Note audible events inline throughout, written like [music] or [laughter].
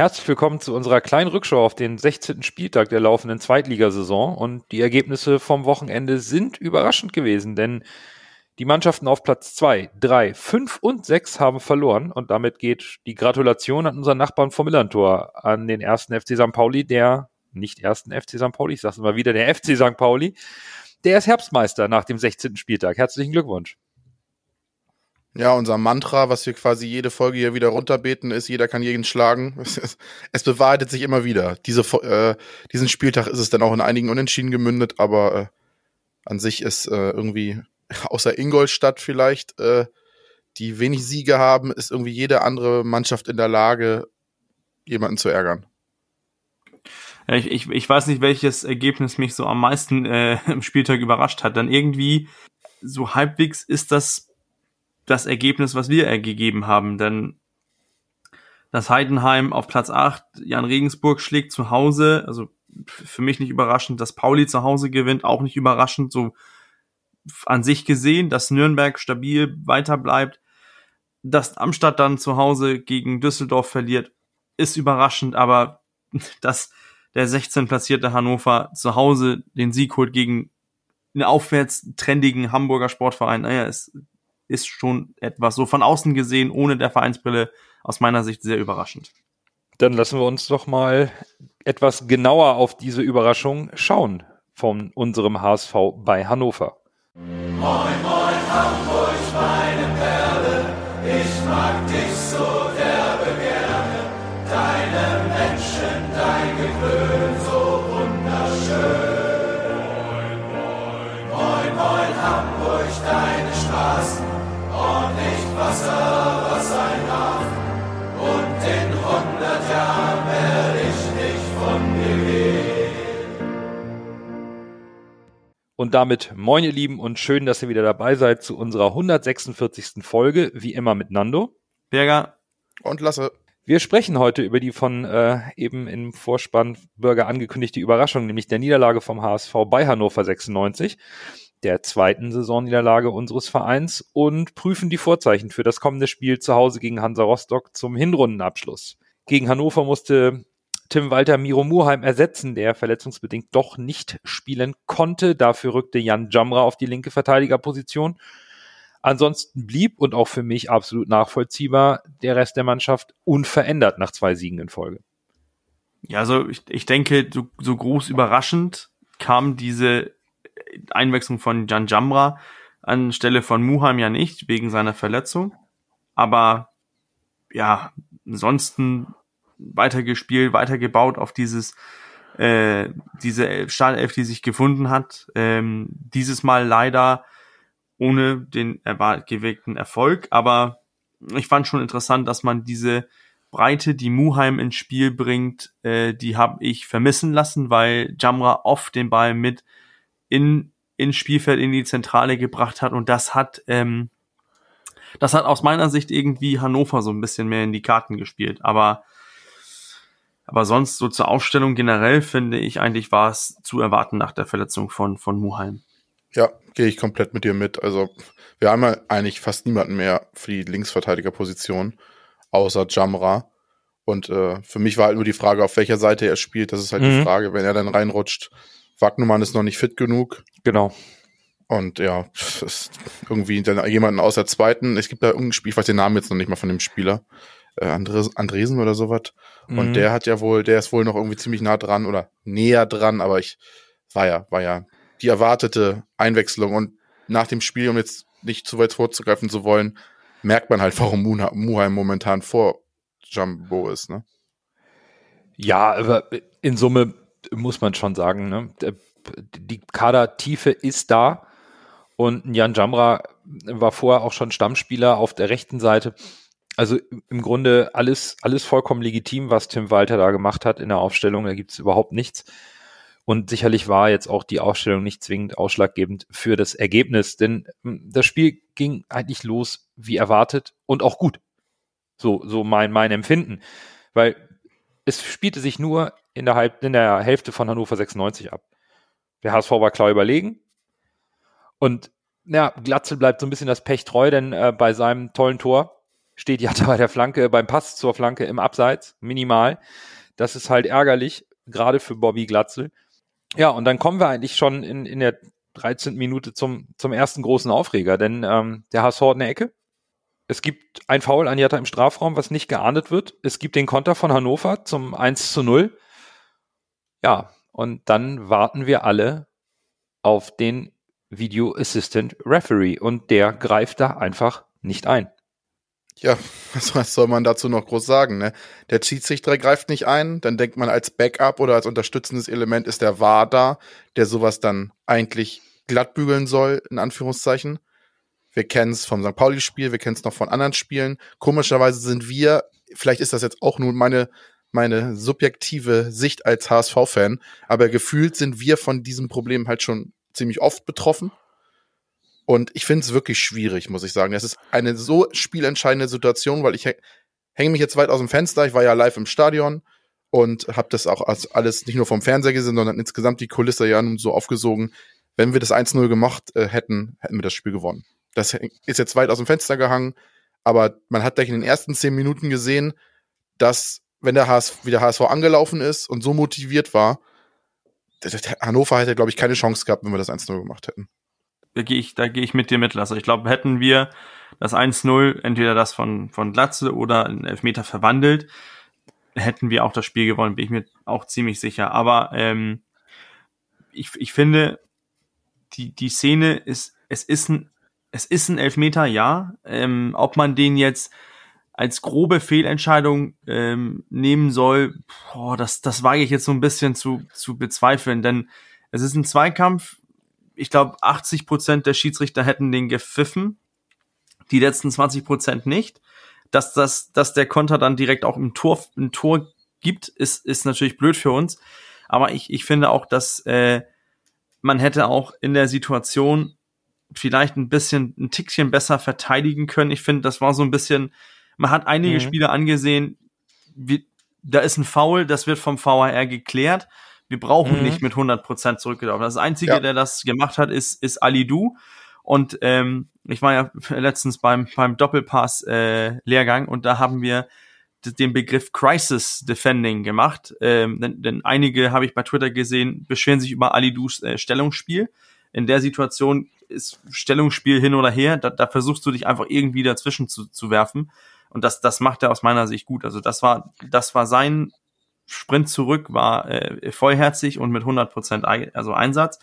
Herzlich willkommen zu unserer kleinen Rückschau auf den 16. Spieltag der laufenden Zweitligasaison. Und die Ergebnisse vom Wochenende sind überraschend gewesen, denn die Mannschaften auf Platz 2, 3, 5 und 6 haben verloren. Und damit geht die Gratulation an unseren Nachbarn vom Millantor, an den ersten FC St. Pauli, der nicht ersten FC St. Pauli, ich sag's immer wieder, der FC St. Pauli. Der ist Herbstmeister nach dem 16. Spieltag. Herzlichen Glückwunsch. Ja, unser Mantra, was wir quasi jede Folge hier wieder runterbeten, ist, jeder kann jeden schlagen. [laughs] Es, bewahrheitet sich immer wieder. Diese, äh, diesen Spieltag ist es dann auch in einigen Unentschieden gemündet, aber äh, an sich ist äh, irgendwie, [laughs] außer Ingolstadt vielleicht, äh, die wenig Siege haben, ist irgendwie jede andere Mannschaft in der Lage, jemanden zu ärgern. Ich, ich, ich weiß nicht, welches Ergebnis mich so am meisten äh, [laughs] im Spieltag überrascht hat. Dann irgendwie so halbwegs ist das das Ergebnis, was wir gegeben haben, denn das Heidenheim auf Platz 8, Jan Regensburg schlägt zu Hause, also für mich nicht überraschend, dass Pauli zu Hause gewinnt, auch nicht überraschend, so an sich gesehen, dass Nürnberg stabil weiter bleibt, dass Amstadt dann zu Hause gegen Düsseldorf verliert, ist überraschend, aber [laughs] dass der 16 platzierte Hannover zu Hause den Sieg holt gegen einen aufwärts trendigen Hamburger Sportverein, naja, ist ist schon etwas so von außen gesehen, ohne der Vereinsbrille, aus meiner Sicht sehr überraschend. Dann lassen wir uns doch mal etwas genauer auf diese Überraschung schauen von unserem HSV bei Hannover. Moin, moin, Hamburg, meine Perle, ich mag dich so derbe gerne. Deine Menschen, dein Gewöhn, so wunderschön. Moin, moin, moin, moin, Hamburg, deine Straßen Und damit moin ihr Lieben und schön, dass ihr wieder dabei seid zu unserer 146. Folge, wie immer mit Nando. Berger. Und Lasse. Wir sprechen heute über die von äh, eben im Vorspann Bürger angekündigte Überraschung, nämlich der Niederlage vom HSV bei Hannover 96 der zweiten Saisonniederlage unseres Vereins und prüfen die Vorzeichen für das kommende Spiel zu Hause gegen Hansa Rostock zum Hinrundenabschluss. Gegen Hannover musste Tim Walter Miro Murheim ersetzen, der verletzungsbedingt doch nicht spielen konnte. Dafür rückte Jan Jamra auf die linke Verteidigerposition. Ansonsten blieb und auch für mich absolut nachvollziehbar der Rest der Mannschaft unverändert nach zwei Siegen in Folge. Ja, also ich, ich denke, so, so groß überraschend kam diese Einwechslung von Jan Jamra anstelle von Muham ja nicht, wegen seiner Verletzung. Aber ja, ansonsten weitergespielt, weitergebaut auf dieses äh, diese Startelf, die sich gefunden hat. Ähm, dieses Mal leider ohne den gewählten Erfolg, aber ich fand schon interessant, dass man diese Breite, die Muheim ins Spiel bringt, äh, die habe ich vermissen lassen, weil Jamra oft den Ball mit in ins Spielfeld in die Zentrale gebracht hat. Und das hat ähm, das hat aus meiner Sicht irgendwie Hannover so ein bisschen mehr in die Karten gespielt, aber aber sonst so zur Aufstellung generell finde ich eigentlich war es zu erwarten nach der Verletzung von von Muheim. Ja, gehe ich komplett mit dir mit. Also wir haben ja eigentlich fast niemanden mehr für die Linksverteidigerposition außer Jamra. Und äh, für mich war halt nur die Frage, auf welcher Seite er spielt. Das ist halt mhm. die Frage, wenn er dann reinrutscht, Wagnumann ist noch nicht fit genug. Genau. Und ja, irgendwie dann jemanden aus der zweiten. Es gibt da irgendein Spiel, ich weiß den Namen jetzt noch nicht mal von dem Spieler. Äh, Andres, Andresen oder sowas. Mhm. Und der hat ja wohl, der ist wohl noch irgendwie ziemlich nah dran oder näher dran, aber ich war ja, war ja die erwartete Einwechslung. Und nach dem Spiel, um jetzt nicht zu weit vorzugreifen zu wollen, merkt man halt, warum Muheim momentan vor Jumbo ist, ne? Ja, aber in Summe muss man schon sagen. Ne? Die Kadertiefe ist da und Jan Jamra war vorher auch schon Stammspieler auf der rechten Seite. Also im Grunde alles, alles vollkommen legitim, was Tim Walter da gemacht hat in der Aufstellung. Da gibt es überhaupt nichts. Und sicherlich war jetzt auch die Aufstellung nicht zwingend ausschlaggebend für das Ergebnis, denn hm, das Spiel ging eigentlich los wie erwartet und auch gut. So, so mein, mein Empfinden. Weil es spielte sich nur in der, Halb in der Hälfte von Hannover 96 ab. Der HSV war klar überlegen. Und ja, Glatzel bleibt so ein bisschen das Pech treu, denn äh, bei seinem tollen Tor steht Jatta [laughs] bei der Flanke, beim Pass zur Flanke im Abseits, minimal. Das ist halt ärgerlich, gerade für Bobby Glatzel. Ja, und dann kommen wir eigentlich schon in, in der 13. Minute zum, zum ersten großen Aufreger, denn ähm, der HSV hat eine Ecke. Es gibt ein Foul an Jatta im Strafraum, was nicht geahndet wird. Es gibt den Konter von Hannover zum 1 zu 0. Ja, und dann warten wir alle auf den Video Assistant Referee und der greift da einfach nicht ein. Ja, [laughs] was soll man dazu noch groß sagen, ne? Der Schiedsrichter greift nicht ein, dann denkt man als Backup oder als unterstützendes Element ist der VAR da, der sowas dann eigentlich glattbügeln soll, in Anführungszeichen. Wir kennen es vom St. Pauli-Spiel, wir kennen es noch von anderen Spielen. Komischerweise sind wir, vielleicht ist das jetzt auch nur meine, meine subjektive Sicht als HSV-Fan, aber gefühlt sind wir von diesem Problem halt schon ziemlich oft betroffen. Und ich finde es wirklich schwierig, muss ich sagen. Es ist eine so spielentscheidende Situation, weil ich hänge mich jetzt weit aus dem Fenster. Ich war ja live im Stadion und habe das auch alles nicht nur vom Fernseher gesehen, sondern insgesamt die Kulisse ja nun so aufgesogen. Wenn wir das 1-0 gemacht äh, hätten, hätten wir das Spiel gewonnen. Das ist jetzt weit aus dem Fenster gehangen, aber man hat gleich in den ersten zehn Minuten gesehen, dass wenn der HSV, wie der HSV angelaufen ist und so motiviert war, Hannover hätte, glaube ich, keine Chance gehabt, wenn wir das 1-0 gemacht hätten. Da gehe ich, da ich mit dir mit, Lasse. Ich glaube, hätten wir das 1-0, entweder das von, von Glatze oder in Elfmeter verwandelt, hätten wir auch das Spiel gewonnen, bin ich mir auch ziemlich sicher. Aber ähm, ich, ich finde, die, die Szene ist, es ist ein, es ist ein Elfmeter, ja. Ähm, ob man den jetzt als grobe Fehlentscheidung ähm, nehmen soll, boah, das, das wage ich jetzt so ein bisschen zu, zu bezweifeln, denn es ist ein Zweikampf. Ich glaube, 80 Prozent der Schiedsrichter hätten den gepfiffen, die letzten 20 Prozent nicht. Dass, das, dass der Konter dann direkt auch im Tor, im Tor gibt, ist, ist natürlich blöd für uns. Aber ich, ich finde auch, dass äh, man hätte auch in der Situation vielleicht ein bisschen, ein Tickchen besser verteidigen können. Ich finde, das war so ein bisschen, man hat einige mhm. Spiele angesehen, wie, da ist ein Foul, das wird vom VAR geklärt. Wir brauchen mhm. nicht mit 100% zurückgelaufen. Das Einzige, ja. der das gemacht hat, ist, ist Ali Du. Und ähm, ich war ja [laughs] letztens beim, beim Doppelpass-Lehrgang äh, und da haben wir den Begriff Crisis Defending gemacht. Ähm, denn, denn einige, habe ich bei Twitter gesehen, beschweren sich über Ali Dus äh, Stellungsspiel. In der Situation ist Stellungsspiel hin oder her, da, da versuchst du dich einfach irgendwie dazwischen zu, zu werfen. Und das, das macht er aus meiner Sicht gut. Also das war, das war sein Sprint zurück, war äh, vollherzig und mit 100 Prozent also Einsatz.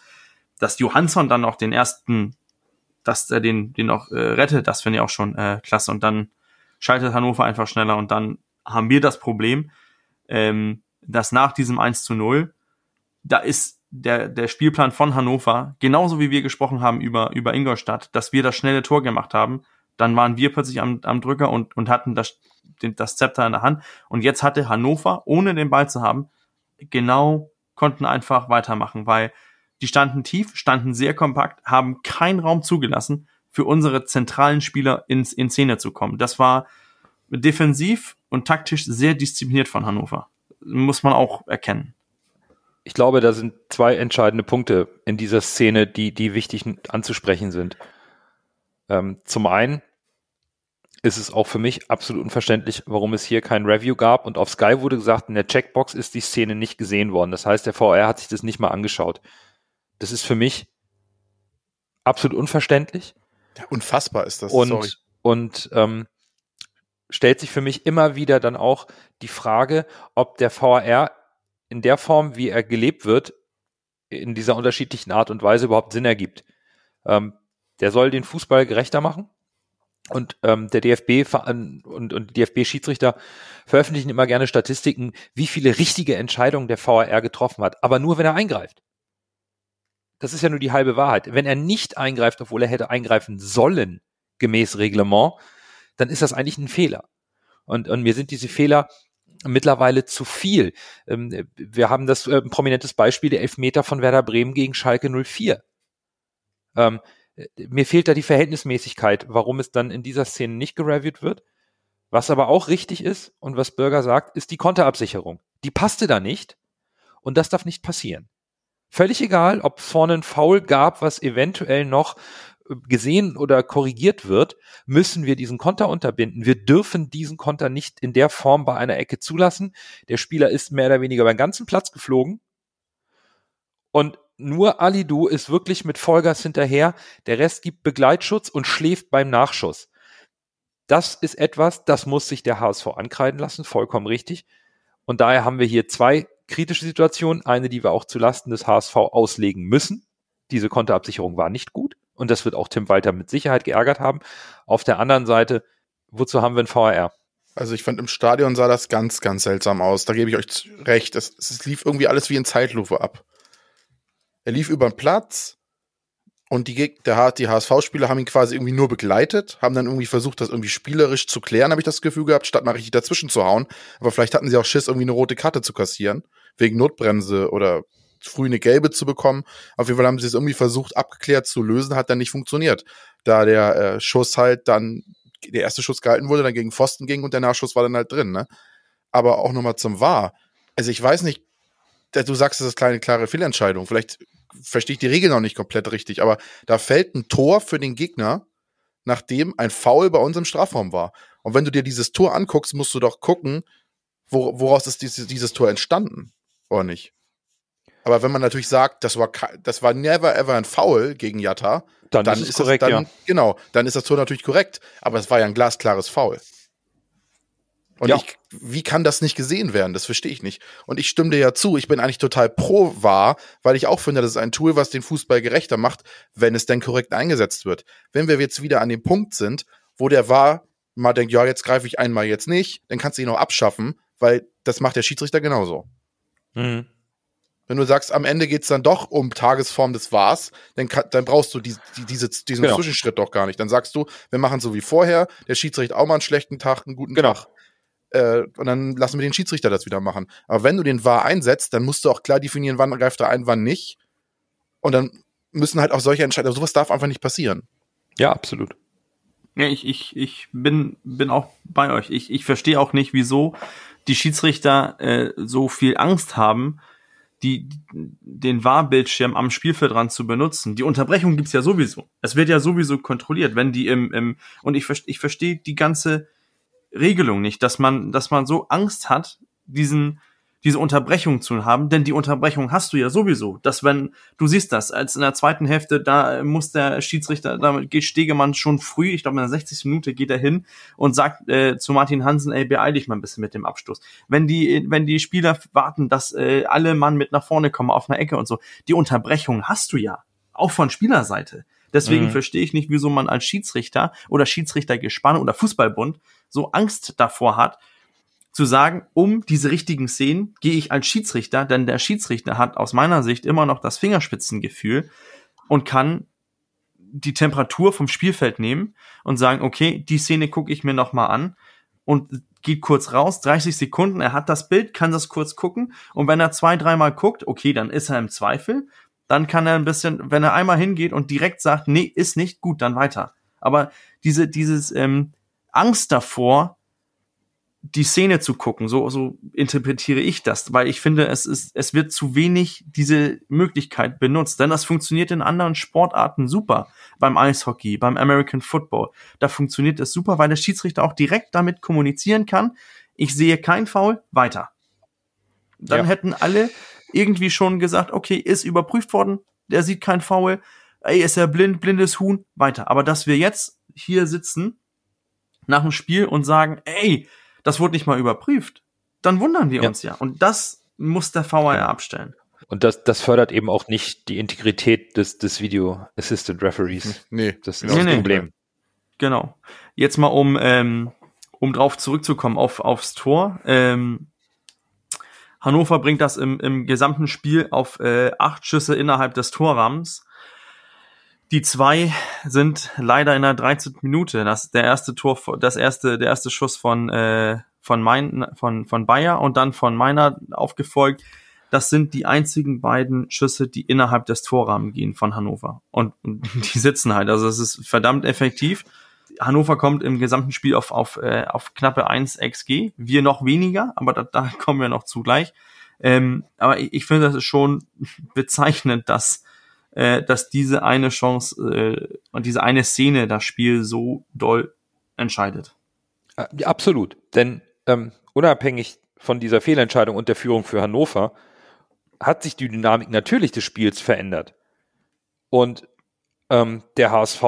Dass Johansson dann auch den ersten, dass er den, den auch äh, rettet, das finde ich auch schon äh, klasse. Und dann schaltet Hannover einfach schneller und dann haben wir das Problem, ähm, dass nach diesem 1 zu 0, da ist der, der Spielplan von Hannover, genauso wie wir gesprochen haben über, über Ingolstadt, dass wir das schnelle Tor gemacht haben, dann waren wir plötzlich am, am Drücker und, und hatten das, das Zepter in der Hand. Und jetzt hatte Hannover, ohne den Ball zu haben, genau, konnten einfach weitermachen, weil die standen tief, standen sehr kompakt, haben keinen Raum zugelassen, für unsere zentralen Spieler ins, in Szene zu kommen. Das war defensiv und taktisch sehr diszipliniert von Hannover. Muss man auch erkennen. Ich glaube, da sind zwei entscheidende Punkte in dieser Szene, die, die wichtig anzusprechen sind. Ähm, zum einen ist es auch für mich absolut unverständlich, warum es hier kein Review gab. Und auf Sky wurde gesagt, in der Checkbox ist die Szene nicht gesehen worden. Das heißt, der VR hat sich das nicht mal angeschaut. Das ist für mich absolut unverständlich. Ja, unfassbar ist das. Und, Sorry. und ähm, stellt sich für mich immer wieder dann auch die Frage, ob der VR in der Form, wie er gelebt wird, in dieser unterschiedlichen Art und Weise überhaupt Sinn ergibt. Ähm, der soll den Fußball gerechter machen. Und ähm, der DFB und, und DFB-Schiedsrichter veröffentlichen immer gerne Statistiken, wie viele richtige Entscheidungen der VAR getroffen hat, aber nur wenn er eingreift. Das ist ja nur die halbe Wahrheit. Wenn er nicht eingreift, obwohl er hätte eingreifen sollen, gemäß Reglement, dann ist das eigentlich ein Fehler. Und, und mir sind diese Fehler mittlerweile zu viel. Ähm, wir haben das äh, prominentes Beispiel der Elfmeter von Werder Bremen gegen Schalke 04. Ähm, mir fehlt da die Verhältnismäßigkeit, warum es dann in dieser Szene nicht gereviewt wird. Was aber auch richtig ist und was Bürger sagt, ist die Konterabsicherung. Die passte da nicht und das darf nicht passieren. Völlig egal, ob vorne ein Foul gab, was eventuell noch gesehen oder korrigiert wird, müssen wir diesen Konter unterbinden. Wir dürfen diesen Konter nicht in der Form bei einer Ecke zulassen. Der Spieler ist mehr oder weniger beim ganzen Platz geflogen und nur Alidu ist wirklich mit Vollgas hinterher. Der Rest gibt Begleitschutz und schläft beim Nachschuss. Das ist etwas, das muss sich der HSV ankreiden lassen, vollkommen richtig. Und daher haben wir hier zwei kritische Situationen. Eine, die wir auch zulasten des HSV auslegen müssen. Diese Konterabsicherung war nicht gut. Und das wird auch Tim Walter mit Sicherheit geärgert haben. Auf der anderen Seite, wozu haben wir ein VAR? Also ich fand im Stadion sah das ganz, ganz seltsam aus. Da gebe ich euch recht. Es, es lief irgendwie alles wie in Zeitlupe ab. Er lief über den Platz und die, der, die HSV-Spieler haben ihn quasi irgendwie nur begleitet, haben dann irgendwie versucht, das irgendwie spielerisch zu klären, habe ich das Gefühl gehabt, statt mal richtig dazwischen zu hauen. Aber vielleicht hatten sie auch Schiss, irgendwie eine rote Karte zu kassieren, wegen Notbremse oder früh eine gelbe zu bekommen. Auf jeden Fall haben sie es irgendwie versucht, abgeklärt zu lösen, hat dann nicht funktioniert. Da der äh, Schuss halt dann, der erste Schuss gehalten wurde, dann gegen Pfosten ging und der Nachschuss war dann halt drin, ne? Aber auch nochmal zum Wahr. Also ich weiß nicht, du sagst, das ist eine klare Fehlentscheidung. Vielleicht verstehe ich die Regel noch nicht komplett richtig, aber da fällt ein Tor für den Gegner, nachdem ein Foul bei uns im Strafraum war. Und wenn du dir dieses Tor anguckst, musst du doch gucken, wo, woraus ist dieses, dieses Tor entstanden, oder nicht? Aber wenn man natürlich sagt, das war, das war never ever ein Foul gegen Jatta, dann, dann ist es korrekt, das, dann, ja. Genau, dann ist das Tor natürlich korrekt. Aber es war ja ein glasklares Foul. Und ja. ich, wie kann das nicht gesehen werden? Das verstehe ich nicht. Und ich stimme dir ja zu, ich bin eigentlich total pro wahr, weil ich auch finde, das ist ein Tool, was den Fußball gerechter macht, wenn es denn korrekt eingesetzt wird. Wenn wir jetzt wieder an dem Punkt sind, wo der war, mal denkt, ja, jetzt greife ich einmal jetzt nicht, dann kannst du ihn auch abschaffen, weil das macht der Schiedsrichter genauso. Mhm. Wenn du sagst, am Ende geht's dann doch um Tagesform des Wahrs, dann, kann, dann brauchst du die, die, diese, diesen genau. Zwischenschritt doch gar nicht. Dann sagst du, wir machen so wie vorher, der Schiedsrichter auch mal einen schlechten Tag, einen guten genau. Tag äh, und dann lassen wir den Schiedsrichter das wieder machen. Aber wenn du den VAR einsetzt, dann musst du auch klar definieren, wann greift er ein, wann nicht. Und dann müssen halt auch solche Entscheidungen, also sowas darf einfach nicht passieren. Ja, absolut. Ja, ich, ich, ich bin, bin auch bei euch. Ich, ich verstehe auch nicht, wieso die Schiedsrichter äh, so viel Angst haben, die, den Wahrbildschirm am Spielfeldrand zu benutzen. Die Unterbrechung gibt's ja sowieso. Es wird ja sowieso kontrolliert, wenn die im, im und ich, ich verstehe die ganze Regelung nicht, dass man, dass man so Angst hat, diesen, diese Unterbrechung zu haben, denn die Unterbrechung hast du ja sowieso. Dass wenn, du siehst das, als in der zweiten Hälfte, da muss der Schiedsrichter, da geht Stegemann schon früh, ich glaube in der 60. Minute geht er hin und sagt äh, zu Martin Hansen, ey, beeil dich mal ein bisschen mit dem Abstoß. Wenn die, wenn die Spieler warten, dass äh, alle Mann mit nach vorne kommen auf einer Ecke und so, die Unterbrechung hast du ja. Auch von Spielerseite. Deswegen mhm. verstehe ich nicht, wieso man als Schiedsrichter oder Schiedsrichtergespann oder Fußballbund so Angst davor hat, zu sagen, um diese richtigen Szenen gehe ich als Schiedsrichter, denn der Schiedsrichter hat aus meiner Sicht immer noch das Fingerspitzengefühl und kann die Temperatur vom Spielfeld nehmen und sagen, okay, die Szene gucke ich mir noch mal an und geht kurz raus, 30 Sekunden, er hat das Bild, kann das kurz gucken und wenn er zwei, dreimal guckt, okay, dann ist er im Zweifel, dann kann er ein bisschen, wenn er einmal hingeht und direkt sagt, nee, ist nicht gut, dann weiter. Aber diese, dieses ähm, Angst davor, die Szene zu gucken, so, so interpretiere ich das, weil ich finde, es ist, es wird zu wenig diese Möglichkeit benutzt, denn das funktioniert in anderen Sportarten super. Beim Eishockey, beim American Football. Da funktioniert es super, weil der Schiedsrichter auch direkt damit kommunizieren kann. Ich sehe kein Foul, weiter. Dann ja. hätten alle irgendwie schon gesagt, okay, ist überprüft worden, der sieht kein Foul, ey, ist er blind, blindes Huhn, weiter. Aber dass wir jetzt hier sitzen nach dem Spiel und sagen, ey, das wurde nicht mal überprüft, dann wundern wir ja. uns ja. Und das muss der VAR ja. abstellen. Und das, das fördert eben auch nicht die Integrität des, des Video Assistant Referees. Nee, das ist nee, das Problem. Genau. Jetzt mal um, ähm, um drauf zurückzukommen auf, aufs Tor. Ähm, Hannover bringt das im, im gesamten Spiel auf äh, acht Schüsse innerhalb des Torrahmens. Die zwei sind leider in der 13. Minute. Das der erste Tor, das erste, der erste Schuss von äh, von mein, von von Bayer und dann von meiner aufgefolgt. Das sind die einzigen beiden Schüsse, die innerhalb des Torrahmens gehen von Hannover. Und, und [laughs] die sitzen halt. Also es ist verdammt effektiv. Hannover kommt im gesamten Spiel auf, auf, äh, auf knappe 1 XG, wir noch weniger, aber da, da [laughs] kommen wir noch zugleich. Ähm, aber ich, ich finde, das ist schon [laughs] bezeichnend, dass äh, dass diese eine Chance äh, und diese eine Szene das Spiel so doll entscheidet. Absolut, denn ähm, unabhängig von dieser Fehlentscheidung und der Führung für Hannover hat sich die Dynamik natürlich des Spiels verändert. Und ähm, der HSV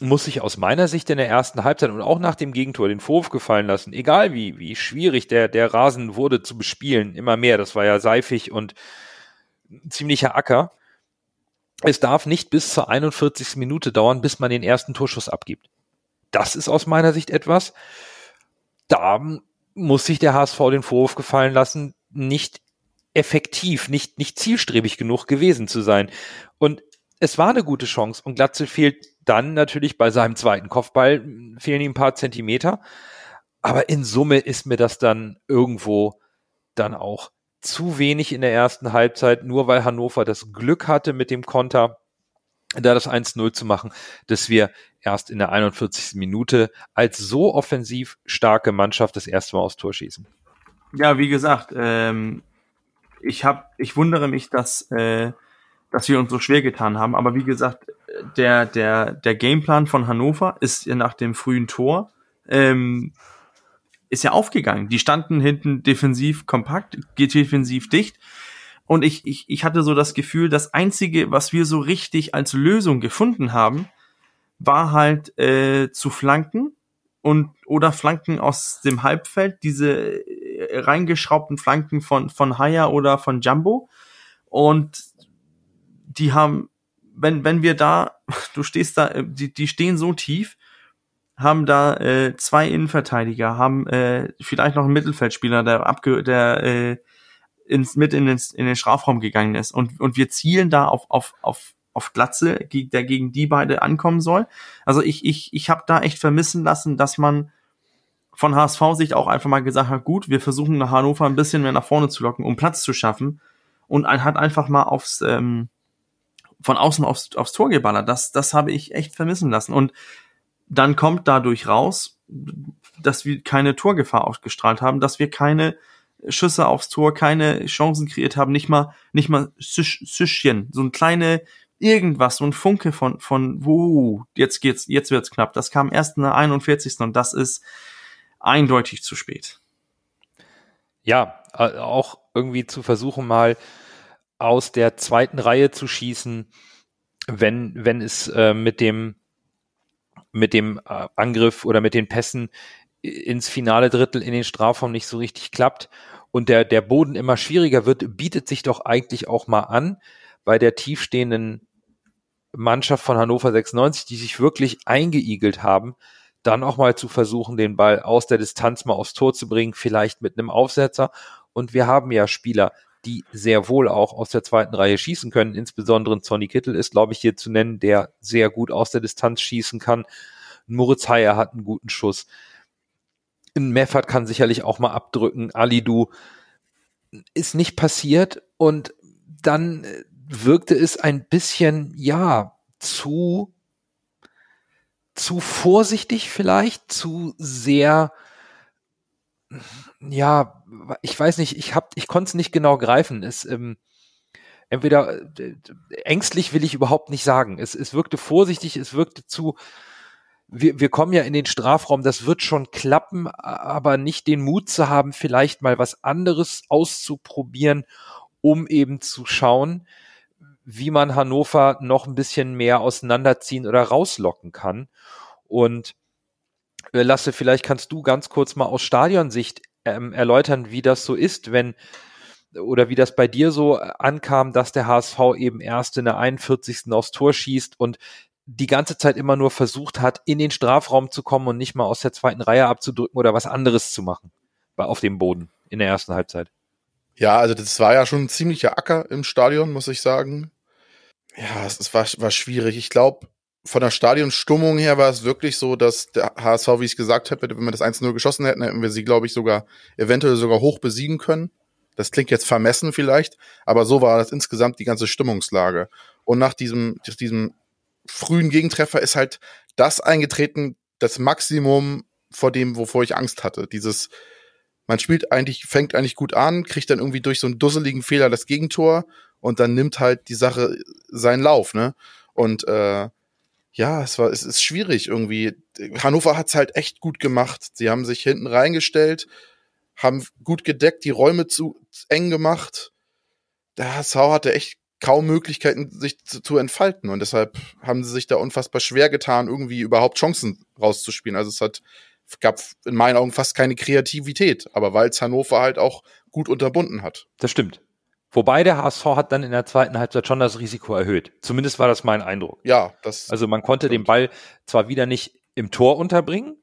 muss sich aus meiner Sicht in der ersten Halbzeit und auch nach dem Gegentor den Vorwurf gefallen lassen, egal wie, wie schwierig der, der Rasen wurde zu bespielen, immer mehr, das war ja seifig und ziemlicher Acker. Es darf nicht bis zur 41. Minute dauern, bis man den ersten Torschuss abgibt. Das ist aus meiner Sicht etwas, da muss sich der HSV den Vorwurf gefallen lassen, nicht effektiv, nicht, nicht zielstrebig genug gewesen zu sein. Und es war eine gute Chance und Glatze fehlt dann natürlich bei seinem zweiten Kopfball, fehlen ihm ein paar Zentimeter. Aber in Summe ist mir das dann irgendwo dann auch zu wenig in der ersten Halbzeit, nur weil Hannover das Glück hatte mit dem Konter, da das 1-0 zu machen, dass wir erst in der 41. Minute als so offensiv starke Mannschaft das erste Mal aufs Tor schießen. Ja, wie gesagt, ähm, ich hab, ich wundere mich, dass, äh, dass wir uns so schwer getan haben. Aber wie gesagt, der, der, der Gameplan von Hannover ist nach dem frühen Tor ähm, ist ja aufgegangen. Die standen hinten defensiv kompakt, defensiv dicht. Und ich, ich, ich hatte so das Gefühl, das Einzige, was wir so richtig als Lösung gefunden haben, war halt äh, zu flanken und oder Flanken aus dem Halbfeld, diese äh, reingeschraubten Flanken von, von Haya oder von Jumbo. Und die haben, wenn, wenn wir da, [laughs] du stehst da, äh, die, die stehen so tief, haben da äh, zwei Innenverteidiger, haben äh, vielleicht noch einen Mittelfeldspieler, der abge der äh, ins, mit in den, in den Strafraum gegangen ist. Und, und wir zielen da auf, auf, auf, auf Glatze, der gegen die beide ankommen soll. Also ich, ich, ich habe da echt vermissen lassen, dass man von HSV-Sicht auch einfach mal gesagt hat, gut, wir versuchen nach Hannover ein bisschen mehr nach vorne zu locken, um Platz zu schaffen. Und hat einfach mal aufs, ähm, von außen aufs, aufs Tor geballert. Das, das habe ich echt vermissen lassen. Und dann kommt dadurch raus, dass wir keine Torgefahr ausgestrahlt haben, dass wir keine Schüsse aufs Tor, keine Chancen kreiert haben, nicht mal, nicht mal Süschchen, so ein kleine irgendwas, so ein Funke von, von, wuh, jetzt geht's, jetzt wird's knapp. Das kam erst in der 41. und das ist eindeutig zu spät. Ja, auch irgendwie zu versuchen, mal aus der zweiten Reihe zu schießen, wenn, wenn es äh, mit dem mit dem äh, Angriff oder mit den Pässen ins finale Drittel in den Strafraum nicht so richtig klappt und der, der Boden immer schwieriger wird, bietet sich doch eigentlich auch mal an, bei der tiefstehenden Mannschaft von Hannover 96, die sich wirklich eingeigelt haben, dann auch mal zu versuchen, den Ball aus der Distanz mal aufs Tor zu bringen, vielleicht mit einem Aufsetzer. Und wir haben ja Spieler, die sehr wohl auch aus der zweiten Reihe schießen können. Insbesondere Sonny Kittel ist, glaube ich, hier zu nennen, der sehr gut aus der Distanz schießen kann. Moritz Heyer hat einen guten Schuss. Ein Meffert kann sicherlich auch mal abdrücken. Alidu ist nicht passiert und dann wirkte es ein bisschen, ja, zu, zu vorsichtig vielleicht, zu sehr, ja, ich weiß nicht, ich hab, ich konnte es nicht genau greifen. Es, ähm, entweder äh, ängstlich will ich überhaupt nicht sagen. Es, es wirkte vorsichtig, es wirkte zu, wir, wir kommen ja in den Strafraum, das wird schon klappen, aber nicht den Mut zu haben, vielleicht mal was anderes auszuprobieren, um eben zu schauen, wie man Hannover noch ein bisschen mehr auseinanderziehen oder rauslocken kann. Und äh, Lasse, vielleicht kannst du ganz kurz mal aus Stadionsicht ähm, erläutern, wie das so ist, wenn oder wie das bei dir so ankam, dass der HSV eben erst in der 41. aufs Tor schießt und die ganze Zeit immer nur versucht hat, in den Strafraum zu kommen und nicht mal aus der zweiten Reihe abzudrücken oder was anderes zu machen auf dem Boden in der ersten Halbzeit. Ja, also das war ja schon ein ziemlicher Acker im Stadion, muss ich sagen. Ja, es war, war schwierig. Ich glaube, von der Stadionstimmung her war es wirklich so, dass der HSV, wie ich gesagt habe, wenn wir das 1-0 geschossen hätten, hätten wir sie, glaube ich, sogar eventuell sogar hoch besiegen können. Das klingt jetzt vermessen vielleicht, aber so war das insgesamt die ganze Stimmungslage. Und nach diesem, diesem frühen Gegentreffer ist halt das eingetreten, das Maximum vor dem, wovor ich Angst hatte. Dieses, man spielt eigentlich, fängt eigentlich gut an, kriegt dann irgendwie durch so einen dusseligen Fehler das Gegentor und dann nimmt halt die Sache seinen Lauf, ne? Und äh, ja, es war, es ist schwierig irgendwie. Hannover hat's halt echt gut gemacht. Sie haben sich hinten reingestellt, haben gut gedeckt, die Räume zu eng gemacht. Der HSV hatte echt kaum Möglichkeiten, sich zu, zu, entfalten. Und deshalb haben sie sich da unfassbar schwer getan, irgendwie überhaupt Chancen rauszuspielen. Also es hat, gab in meinen Augen fast keine Kreativität, aber weil es Hannover halt auch gut unterbunden hat. Das stimmt. Wobei der HSV hat dann in der zweiten Halbzeit schon das Risiko erhöht. Zumindest war das mein Eindruck. Ja, das. Also man konnte stimmt. den Ball zwar wieder nicht im Tor unterbringen.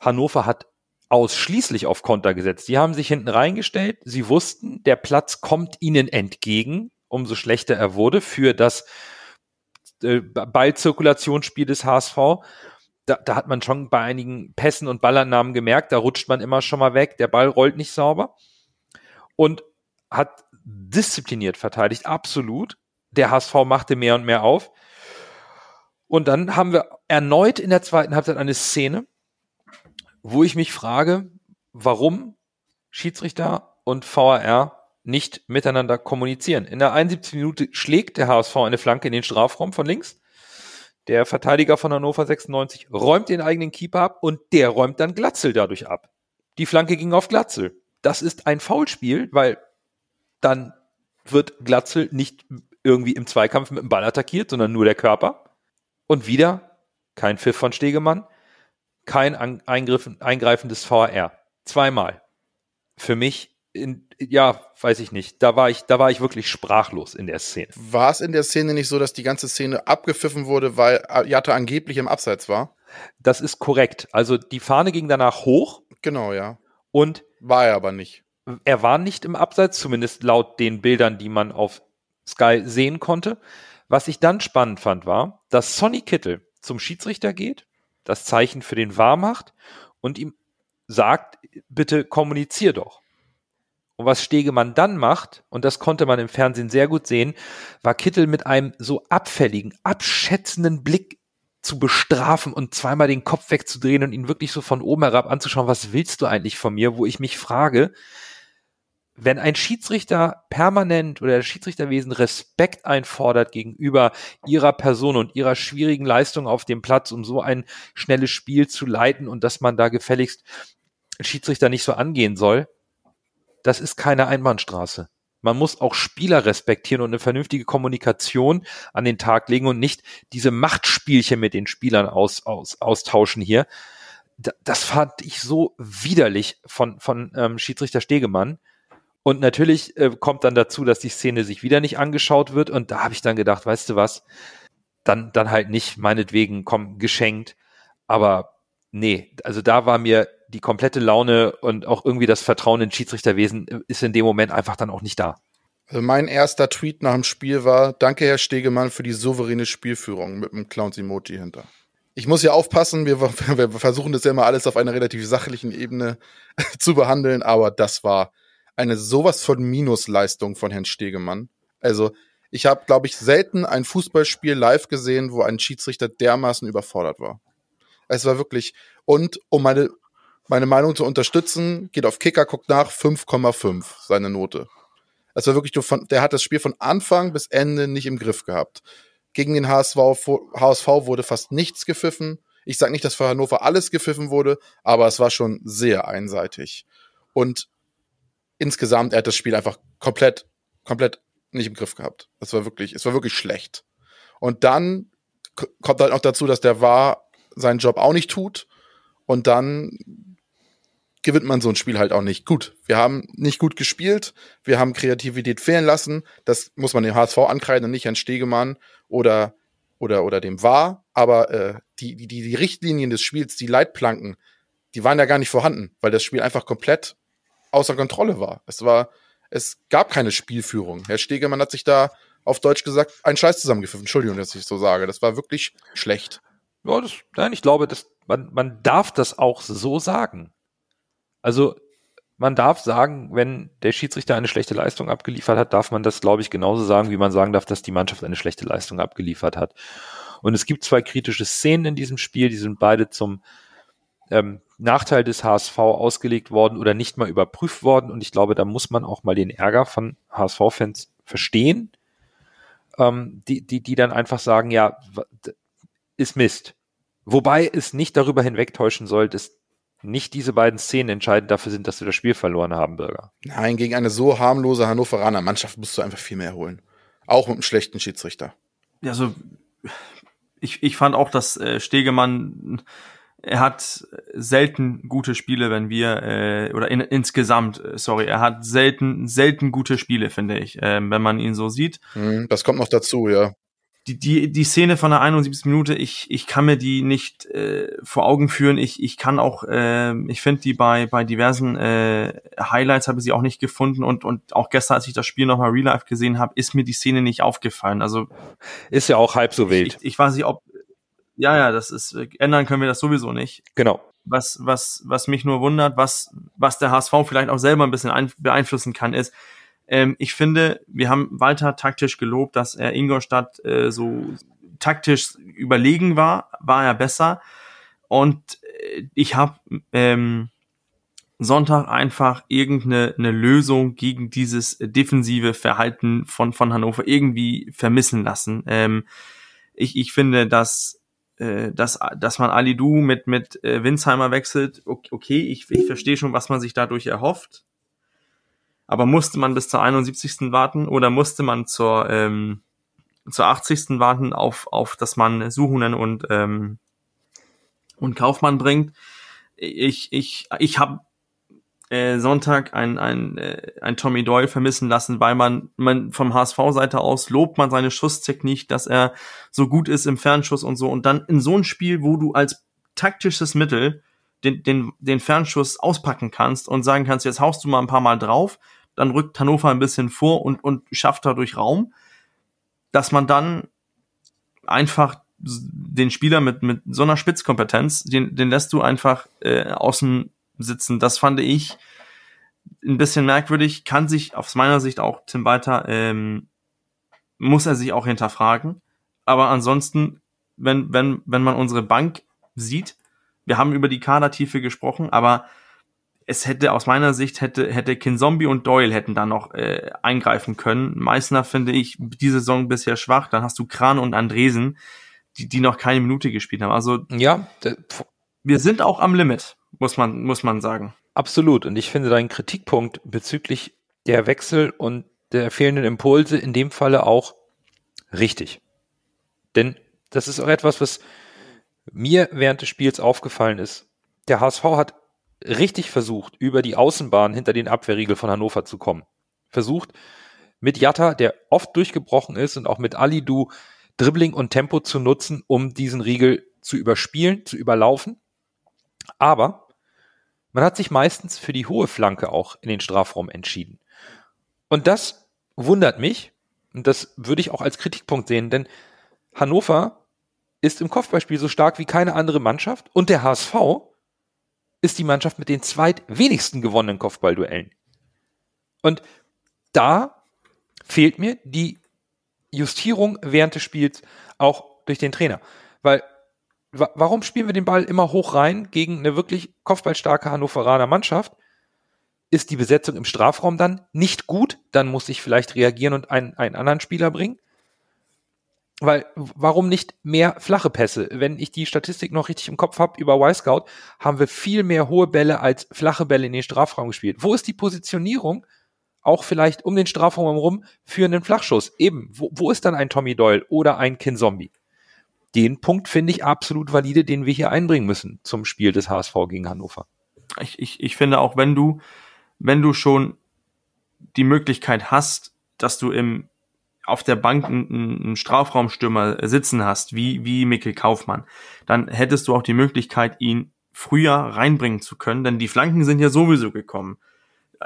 Hannover hat ausschließlich auf Konter gesetzt. Die haben sich hinten reingestellt. Sie wussten, der Platz kommt ihnen entgegen umso schlechter er wurde für das äh, Ballzirkulationsspiel des HSV. Da, da hat man schon bei einigen Pässen und Ballannahmen gemerkt, da rutscht man immer schon mal weg, der Ball rollt nicht sauber und hat diszipliniert verteidigt, absolut. Der HSV machte mehr und mehr auf. Und dann haben wir erneut in der zweiten Halbzeit eine Szene, wo ich mich frage, warum Schiedsrichter und VAR nicht miteinander kommunizieren. In der 71. Minute schlägt der HSV eine Flanke in den Strafraum von links. Der Verteidiger von Hannover 96 räumt den eigenen Keeper ab und der räumt dann Glatzel dadurch ab. Die Flanke ging auf Glatzel. Das ist ein Foulspiel, weil dann wird Glatzel nicht irgendwie im Zweikampf mit dem Ball attackiert, sondern nur der Körper. Und wieder kein Pfiff von Stegemann, kein Eingriff, Eingreifen des VAR. Zweimal. Für mich in, ja, weiß ich nicht. Da war ich, da war ich wirklich sprachlos in der Szene. War es in der Szene nicht so, dass die ganze Szene abgepfiffen wurde, weil Jatta angeblich im Abseits war? Das ist korrekt. Also die Fahne ging danach hoch. Genau, ja. Und war er aber nicht. Er war nicht im Abseits, zumindest laut den Bildern, die man auf Sky sehen konnte. Was ich dann spannend fand, war, dass Sonny Kittel zum Schiedsrichter geht, das Zeichen für den wahr macht und ihm sagt, bitte kommunizier doch. Und was Stegemann dann macht, und das konnte man im Fernsehen sehr gut sehen, war Kittel mit einem so abfälligen, abschätzenden Blick zu bestrafen und zweimal den Kopf wegzudrehen und ihn wirklich so von oben herab anzuschauen, was willst du eigentlich von mir, wo ich mich frage, wenn ein Schiedsrichter permanent oder das Schiedsrichterwesen Respekt einfordert gegenüber ihrer Person und ihrer schwierigen Leistung auf dem Platz, um so ein schnelles Spiel zu leiten und dass man da gefälligst Schiedsrichter nicht so angehen soll, das ist keine Einbahnstraße. Man muss auch Spieler respektieren und eine vernünftige Kommunikation an den Tag legen und nicht diese Machtspielchen mit den Spielern aus, aus, austauschen hier. Das fand ich so widerlich von, von ähm, Schiedsrichter Stegemann. Und natürlich äh, kommt dann dazu, dass die Szene sich wieder nicht angeschaut wird. Und da habe ich dann gedacht, weißt du was, dann, dann halt nicht, meinetwegen, komm, geschenkt. Aber nee, also da war mir die komplette Laune und auch irgendwie das Vertrauen in Schiedsrichterwesen äh, ist in dem Moment einfach dann auch nicht da. Also mein erster Tweet nach dem Spiel war, danke Herr Stegemann für die souveräne Spielführung mit dem Clowns-Emoji hinter. Ich muss ja aufpassen, wir, [laughs] wir versuchen das ja immer alles auf einer relativ sachlichen Ebene [laughs] zu behandeln, aber das war eine sowas von Minusleistung von Herrn Stegemann. Also ich habe, glaube ich, selten ein Fußballspiel live gesehen, wo ein Schiedsrichter dermaßen überfordert war. Es war wirklich, und um meine meine Meinung zu unterstützen, geht auf Kicker, guckt nach, 5,5 seine Note. Es war wirklich, der hat das Spiel von Anfang bis Ende nicht im Griff gehabt. Gegen den HSV, HSV wurde fast nichts gepfiffen. Ich sage nicht, dass für Hannover alles gepfiffen wurde, aber es war schon sehr einseitig. Und insgesamt, er hat das Spiel einfach komplett, komplett nicht im Griff gehabt. Es war wirklich, es war wirklich schlecht. Und dann kommt halt noch dazu, dass der war seinen Job auch nicht tut. Und dann gewinnt man so ein Spiel halt auch nicht. Gut, wir haben nicht gut gespielt, wir haben Kreativität fehlen lassen, das muss man dem HSV ankreiden und nicht an Stegemann oder oder oder dem war, aber äh, die, die die Richtlinien des Spiels, die Leitplanken, die waren ja gar nicht vorhanden, weil das Spiel einfach komplett außer Kontrolle war. Es war es gab keine Spielführung. Herr Stegemann hat sich da auf Deutsch gesagt einen Scheiß zusammengepfiffen. Entschuldigung, dass ich so sage. Das war wirklich schlecht. Ja, das, nein, ich glaube, das, man, man darf das auch so sagen. Also man darf sagen, wenn der Schiedsrichter eine schlechte Leistung abgeliefert hat, darf man das, glaube ich, genauso sagen, wie man sagen darf, dass die Mannschaft eine schlechte Leistung abgeliefert hat. Und es gibt zwei kritische Szenen in diesem Spiel, die sind beide zum ähm, Nachteil des HSV ausgelegt worden oder nicht mal überprüft worden. Und ich glaube, da muss man auch mal den Ärger von HSV-Fans verstehen. ähm, die, die, die dann einfach sagen, ja, ist Mist. Wobei es nicht darüber hinwegtäuschen soll, dass nicht diese beiden Szenen entscheidend dafür sind, dass wir das Spiel verloren haben, Bürger. Nein, gegen eine so harmlose Hannoveraner Mannschaft musst du einfach viel mehr holen. Auch mit einem schlechten Schiedsrichter. Ja, so, ich, ich fand auch, dass äh, Stegemann, er hat selten gute Spiele, wenn wir, äh, oder in, insgesamt, äh, sorry, er hat selten, selten gute Spiele, finde ich, äh, wenn man ihn so sieht. Hm, das kommt noch dazu, ja die, die, die Szene von der 71. Minute, ich, ich kann mir die nicht äh, vor Augen führen. Ich, ich kann auch, äh, ich finde die bei, bei diversen äh, Highlights habe ich sie auch nicht gefunden und, und auch gestern, als ich das Spiel nochmal real life gesehen habe, ist mir die Szene nicht aufgefallen. Also ist ja auch halb so wild. Ich, ich weiß nicht, ob ja, ja, das ist, ändern können wir das sowieso nicht. Genau. Was, was, was mich nur wundert, was, was der HSV vielleicht auch selber ein bisschen ein, beeinflussen kann, ist, ähm, ich finde, wir haben Walter taktisch gelobt, dass er Ingolstadt äh, so taktisch überlegen war, war er besser. Und äh, ich habe ähm, Sonntag einfach irgendeine eine Lösung gegen dieses defensive Verhalten von, von Hannover irgendwie vermissen lassen. Ähm, ich, ich finde, dass, äh, dass, dass man Ali Du mit, mit äh, Winsheimer wechselt, okay, ich, ich verstehe schon, was man sich dadurch erhofft. Aber musste man bis zur 71. warten oder musste man zur, ähm, zur 80. warten, auf, auf dass man Suhunen und, ähm, und Kaufmann bringt? Ich, ich, ich habe äh, Sonntag ein, ein, äh, ein Tommy Doyle vermissen lassen, weil man, man vom HSV-Seite aus lobt man seine Schusstechnik, dass er so gut ist im Fernschuss und so. Und dann in so ein Spiel, wo du als taktisches Mittel den, den, den Fernschuss auspacken kannst und sagen kannst, jetzt haust du mal ein paar Mal drauf dann rückt Hannover ein bisschen vor und, und schafft dadurch Raum, dass man dann einfach den Spieler mit, mit so einer Spitzkompetenz, den, den lässt du einfach äh, außen sitzen. Das fand ich ein bisschen merkwürdig, kann sich aus meiner Sicht auch Tim Walter, ähm, muss er sich auch hinterfragen. Aber ansonsten, wenn, wenn, wenn man unsere Bank sieht, wir haben über die Kadertiefe gesprochen, aber es hätte aus meiner Sicht hätte hätte Kinzombie und Doyle hätten da noch äh, eingreifen können. Meißner finde ich die Saison bisher schwach. Dann hast du Kran und Andresen, die die noch keine Minute gespielt haben. Also ja, wir sind auch am Limit, muss man muss man sagen. Absolut. Und ich finde deinen Kritikpunkt bezüglich der Wechsel und der fehlenden Impulse in dem Falle auch richtig. Denn das ist auch etwas, was mir während des Spiels aufgefallen ist. Der HSV hat richtig versucht, über die Außenbahn hinter den Abwehrriegel von Hannover zu kommen. Versucht mit Jatta, der oft durchgebrochen ist, und auch mit Alidu Dribbling und Tempo zu nutzen, um diesen Riegel zu überspielen, zu überlaufen. Aber man hat sich meistens für die hohe Flanke auch in den Strafraum entschieden. Und das wundert mich, und das würde ich auch als Kritikpunkt sehen, denn Hannover ist im Kopfballspiel so stark wie keine andere Mannschaft und der HSV ist die Mannschaft mit den zweitwenigsten gewonnenen Kopfballduellen. Und da fehlt mir die Justierung während des Spiels auch durch den Trainer. Weil, warum spielen wir den Ball immer hoch rein gegen eine wirklich kopfballstarke Hannoveraner Mannschaft? Ist die Besetzung im Strafraum dann nicht gut? Dann muss ich vielleicht reagieren und einen, einen anderen Spieler bringen. Weil, warum nicht mehr flache Pässe? Wenn ich die Statistik noch richtig im Kopf habe über Y-Scout, haben wir viel mehr hohe Bälle als flache Bälle in den Strafraum gespielt. Wo ist die Positionierung? Auch vielleicht um den Strafraum herum für einen Flachschuss. Eben, wo, wo ist dann ein Tommy Doyle oder ein Kin Zombie? Den Punkt finde ich absolut valide, den wir hier einbringen müssen zum Spiel des HSV gegen Hannover. Ich, ich, ich finde auch, wenn du, wenn du schon die Möglichkeit hast, dass du im auf der Bank einen, einen Strafraumstürmer sitzen hast, wie, wie Mikkel Kaufmann, dann hättest du auch die Möglichkeit, ihn früher reinbringen zu können, denn die Flanken sind ja sowieso gekommen.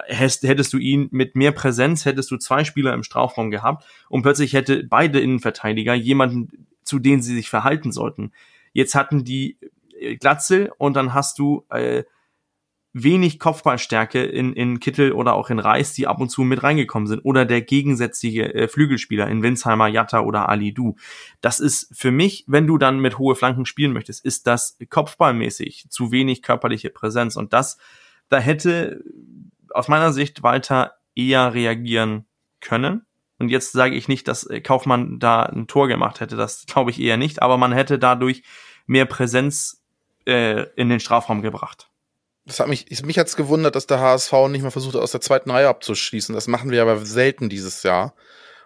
Hättest du ihn mit mehr Präsenz, hättest du zwei Spieler im Strafraum gehabt und plötzlich hätte beide Innenverteidiger jemanden, zu denen sie sich verhalten sollten. Jetzt hatten die Glatzel und dann hast du äh, wenig Kopfballstärke in, in Kittel oder auch in Reis, die ab und zu mit reingekommen sind. Oder der gegensätzliche äh, Flügelspieler in Winsheimer, Jatta oder Ali Du. Das ist für mich, wenn du dann mit hohe Flanken spielen möchtest, ist das kopfballmäßig zu wenig körperliche Präsenz. Und das, da hätte aus meiner Sicht Walter eher reagieren können. Und jetzt sage ich nicht, dass äh, Kaufmann da ein Tor gemacht hätte, das glaube ich eher nicht, aber man hätte dadurch mehr Präsenz äh, in den Strafraum gebracht. Das hat mich, mich hat's gewundert, dass der HSV nicht mal versucht, aus der zweiten Reihe abzuschließen. Das machen wir aber selten dieses Jahr.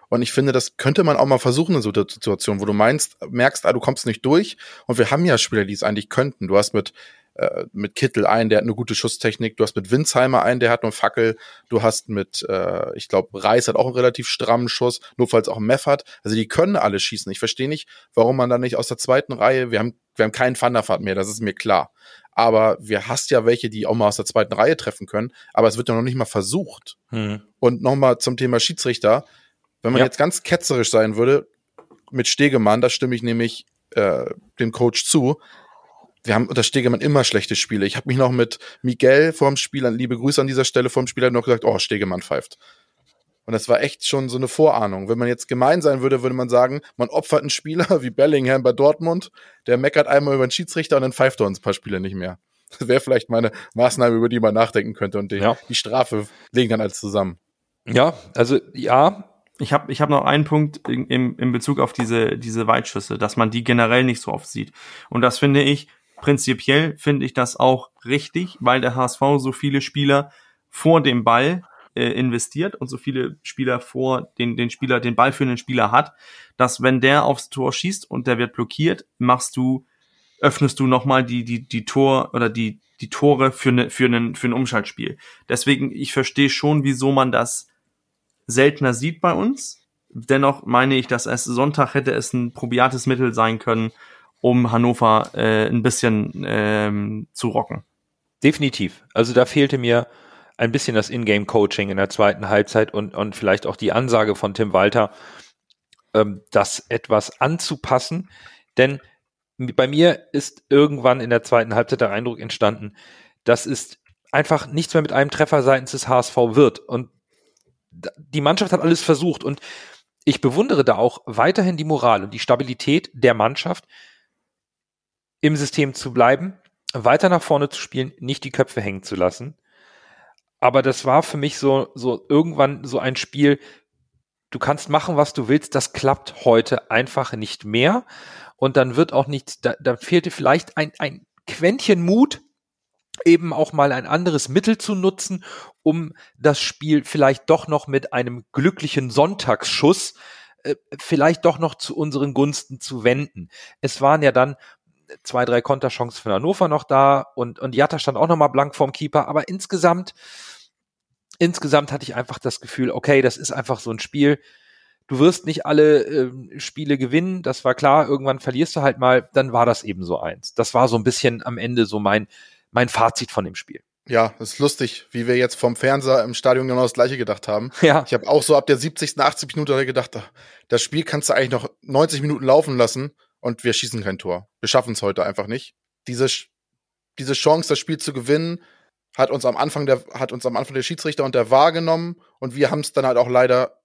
Und ich finde, das könnte man auch mal versuchen in so einer Situation, wo du meinst, merkst, ah, du kommst nicht durch. Und wir haben ja Spieler, die es eigentlich könnten. Du hast mit, äh, mit Kittel einen, der hat eine gute Schusstechnik. Du hast mit Winsheimer einen, der hat nur Fackel. Du hast mit, äh, ich glaube, Reis hat auch einen relativ strammen Schuss, notfalls auch Meff hat. Also die können alle schießen. Ich verstehe nicht, warum man da nicht aus der zweiten Reihe, wir haben, wir haben keinen Thunderfahrt mehr, das ist mir klar. Aber wir hast ja welche, die auch mal aus der zweiten Reihe treffen können. Aber es wird ja noch nicht mal versucht. Hm. Und nochmal zum Thema Schiedsrichter. Wenn man ja. jetzt ganz ketzerisch sein würde, mit Stegemann, da stimme ich nämlich äh, dem Coach zu. Wir haben unter Stegemann immer schlechte Spiele. Ich habe mich noch mit Miguel vorm Spiel, liebe Grüße an dieser Stelle vorm Spiel, noch gesagt, oh, Stegemann pfeift. Und das war echt schon so eine Vorahnung. Wenn man jetzt gemein sein würde, würde man sagen, man opfert einen Spieler [laughs] wie Bellingham bei Dortmund, der meckert einmal über den Schiedsrichter und dann pfeift er uns ein paar Spiele nicht mehr. Das wäre vielleicht meine Maßnahme, über die man nachdenken könnte und die, ja. die Strafe legen dann alles zusammen. Ja, also ja, ich habe ich hab noch einen Punkt im, im Bezug auf diese, diese Weitschüsse, dass man die generell nicht so oft sieht. Und das finde ich, prinzipiell finde ich das auch richtig, weil der HSV so viele Spieler vor dem Ball äh, investiert und so viele Spieler vor den, den Spieler, den ballführenden Spieler hat, dass wenn der aufs Tor schießt und der wird blockiert, machst du, öffnest du nochmal die, die, die Tor oder die, die Tore für, ne, für, einen, für ein Umschaltspiel. Deswegen, ich verstehe schon, wieso man das seltener sieht bei uns. Dennoch meine ich, dass es Sonntag hätte es ein probiates Mittel sein können, um Hannover äh, ein bisschen ähm, zu rocken. Definitiv. Also da fehlte mir ein bisschen das Ingame-Coaching in der zweiten Halbzeit und, und vielleicht auch die Ansage von Tim Walter, ähm, das etwas anzupassen. Denn bei mir ist irgendwann in der zweiten Halbzeit der Eindruck entstanden, dass es einfach nichts mehr mit einem Treffer seitens des HSV wird. Und die Mannschaft hat alles versucht und ich bewundere da auch weiterhin die Moral und die Stabilität der Mannschaft, im System zu bleiben, weiter nach vorne zu spielen, nicht die Köpfe hängen zu lassen. Aber das war für mich so, so irgendwann so ein Spiel, du kannst machen, was du willst, das klappt heute einfach nicht mehr. Und dann wird auch nicht, da, da fehlte vielleicht ein, ein Quäntchen Mut, eben auch mal ein anderes Mittel zu nutzen, um das Spiel vielleicht doch noch mit einem glücklichen Sonntagsschuss äh, vielleicht doch noch zu unseren Gunsten zu wenden. Es waren ja dann zwei, drei Konterchancen für Hannover noch da und, und Jatta stand auch noch mal blank vorm Keeper, aber insgesamt, insgesamt hatte ich einfach das Gefühl, okay, das ist einfach so ein Spiel, du wirst nicht alle äh, Spiele gewinnen, das war klar, irgendwann verlierst du halt mal, dann war das eben so eins. Das war so ein bisschen am Ende so mein, mein Fazit von dem Spiel. Ja, ist lustig, wie wir jetzt vom Fernseher im Stadion genau das gleiche gedacht haben. [laughs] Ja. Ich habe auch so ab der 70., 80. Minute gedacht, das Spiel kannst du eigentlich noch 90 Minuten laufen lassen und wir schießen kein Tor. Wir schaffen es heute einfach nicht. Diese, diese Chance, das Spiel zu gewinnen, hat uns am Anfang der, hat uns am Anfang der Schiedsrichter und der VAR genommen und wir haben es dann halt auch leider,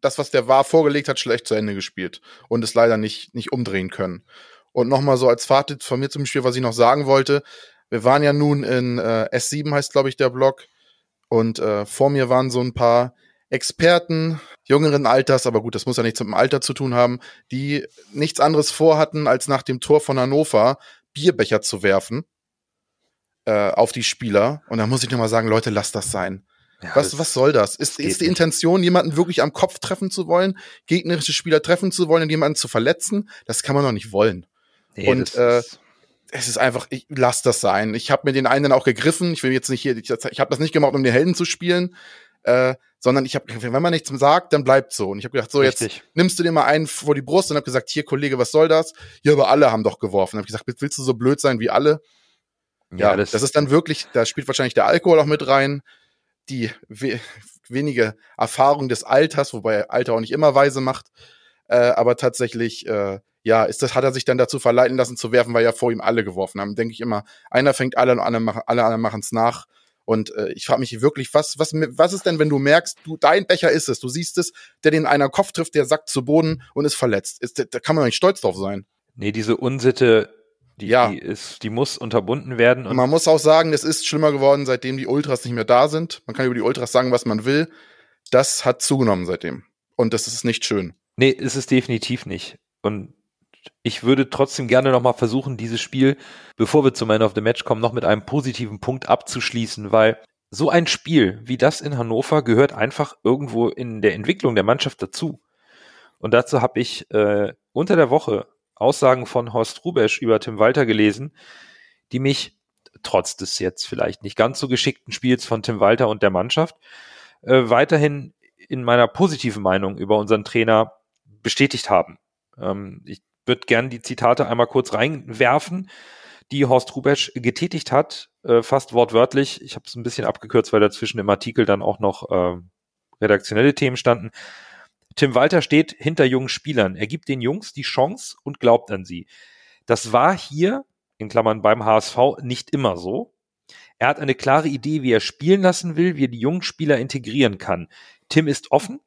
das, was der VAR vorgelegt hat, schlecht zu Ende gespielt und es leider nicht, nicht umdrehen können. Und nochmal so als Fazit von mir zum Spiel, was ich noch sagen wollte, wir waren ja nun in äh, S7 heißt, glaube ich, der Blog. Und äh, vor mir waren so ein paar Experten jüngeren Alters, aber gut, das muss ja nichts mit dem Alter zu tun haben, die nichts anderes vorhatten, als nach dem Tor von Hannover Bierbecher zu werfen äh, auf die Spieler. Und da muss ich nochmal sagen, Leute, lasst das sein. Ja, was, was soll das? Ist, ist die Intention, jemanden wirklich am Kopf treffen zu wollen, gegnerische Spieler treffen zu wollen und jemanden zu verletzen? Das kann man doch nicht wollen. Nee, und äh, es ist einfach, ich lass das sein. Ich habe mir den einen dann auch gegriffen. Ich will jetzt nicht hier, ich, ich habe das nicht gemacht, um den Helden zu spielen, äh, sondern ich habe, wenn man nichts sagt, dann bleibt so. Und ich habe gedacht, so Richtig. jetzt nimmst du dir mal einen vor die Brust und habe gesagt, hier Kollege, was soll das? Ja, aber alle haben doch geworfen. Habe ich gesagt, willst du so blöd sein wie alle? Ja, ja das, das, ist dann wirklich, da spielt wahrscheinlich der Alkohol auch mit rein, die we wenige Erfahrung des Alters, wobei Alter auch nicht immer weise macht, äh, aber tatsächlich äh, ja, ist das, hat er sich dann dazu verleiten lassen zu werfen, weil ja vor ihm alle geworfen haben. Denke ich immer, einer fängt alle und alle, machen, alle anderen machen es nach. Und äh, ich frage mich wirklich, was, was, was ist denn, wenn du merkst, du, dein Becher ist es, du siehst es, der den einer Kopf trifft, der sackt zu Boden und ist verletzt. Ist, da kann man nicht stolz drauf sein. Nee, diese Unsitte, die, ja. die, ist, die muss unterbunden werden. Und man muss auch sagen, es ist schlimmer geworden, seitdem die Ultras nicht mehr da sind. Man kann über die Ultras sagen, was man will. Das hat zugenommen seitdem. Und das ist nicht schön. Nee, ist es definitiv nicht. Und ich würde trotzdem gerne nochmal versuchen, dieses Spiel, bevor wir zu Man of the Match kommen, noch mit einem positiven Punkt abzuschließen, weil so ein Spiel wie das in Hannover gehört einfach irgendwo in der Entwicklung der Mannschaft dazu. Und dazu habe ich äh, unter der Woche Aussagen von Horst Rubesch über Tim Walter gelesen, die mich trotz des jetzt vielleicht nicht ganz so geschickten Spiels von Tim Walter und der Mannschaft äh, weiterhin in meiner positiven Meinung über unseren Trainer bestätigt haben. Ähm, ich würde gerne die Zitate einmal kurz reinwerfen, die Horst Rubesch getätigt hat, äh, fast wortwörtlich. Ich habe es ein bisschen abgekürzt, weil dazwischen im Artikel dann auch noch äh, redaktionelle Themen standen. Tim Walter steht hinter jungen Spielern. Er gibt den Jungs die Chance und glaubt an sie. Das war hier, in Klammern beim HSV, nicht immer so. Er hat eine klare Idee, wie er spielen lassen will, wie er die jungen Spieler integrieren kann. Tim ist offen.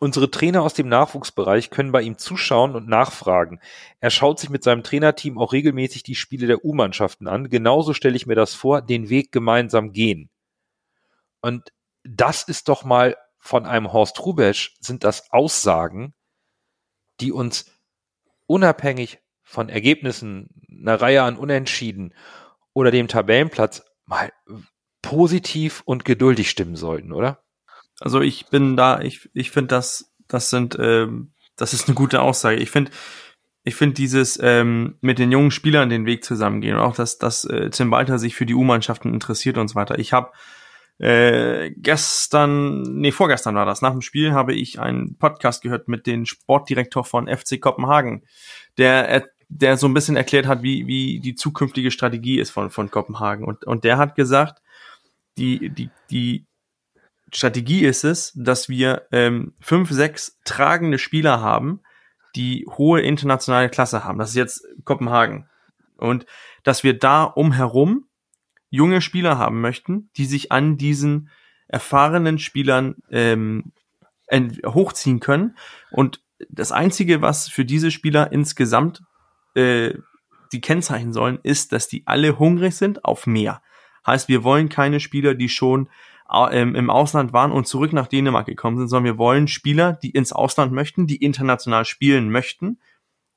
Unsere Trainer aus dem Nachwuchsbereich können bei ihm zuschauen und nachfragen. Er schaut sich mit seinem Trainerteam auch regelmäßig die Spiele der U-Mannschaften an. Genauso stelle ich mir das vor, den Weg gemeinsam gehen. Und das ist doch mal von einem Horst Rubesch sind das Aussagen, die uns unabhängig von Ergebnissen, einer Reihe an Unentschieden oder dem Tabellenplatz mal positiv und geduldig stimmen sollten, oder? Also ich bin da, ich, ich finde das, das sind, ähm, das ist eine gute Aussage. Ich finde, ich finde dieses ähm, mit den jungen Spielern den Weg zusammengehen und auch, dass, dass äh, Tim Walter sich für die U-Mannschaften interessiert und so weiter. Ich habe äh, gestern, nee, vorgestern war das. Nach dem Spiel habe ich einen Podcast gehört mit dem Sportdirektor von FC Kopenhagen, der, der so ein bisschen erklärt hat, wie, wie die zukünftige Strategie ist von, von Kopenhagen. Und, und der hat gesagt, die, die, die Strategie ist es, dass wir ähm, fünf, sechs tragende Spieler haben, die hohe internationale Klasse haben. Das ist jetzt Kopenhagen. Und dass wir da umherum junge Spieler haben möchten, die sich an diesen erfahrenen Spielern ähm, hochziehen können. Und das Einzige, was für diese Spieler insgesamt äh, die Kennzeichen sollen, ist, dass die alle hungrig sind auf mehr. Heißt, wir wollen keine Spieler, die schon im Ausland waren und zurück nach Dänemark gekommen sind, sondern wir wollen Spieler, die ins Ausland möchten, die international spielen möchten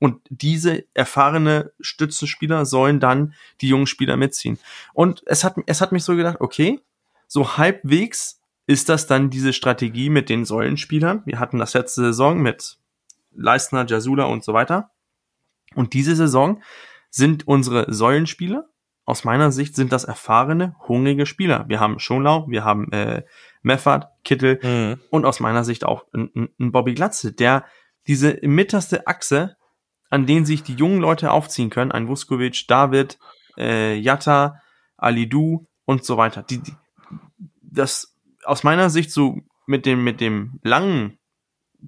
und diese erfahrene Stützenspieler sollen dann die jungen Spieler mitziehen. Und es hat, es hat mich so gedacht, okay, so halbwegs ist das dann diese Strategie mit den Säulenspielern. Wir hatten das letzte Saison mit Leistner, Jasula und so weiter. Und diese Saison sind unsere Säulenspieler, aus meiner Sicht sind das erfahrene, hungrige Spieler. Wir haben Schonlau, wir haben äh, Meffert, Kittel mhm. und aus meiner Sicht auch ein, ein Bobby Glatze, der diese mitterste Achse an denen sich die jungen Leute aufziehen können. Ein Vuskovic, David, äh, Jatta, Alidu und so weiter. Die, die, das aus meiner Sicht so mit dem, mit dem langen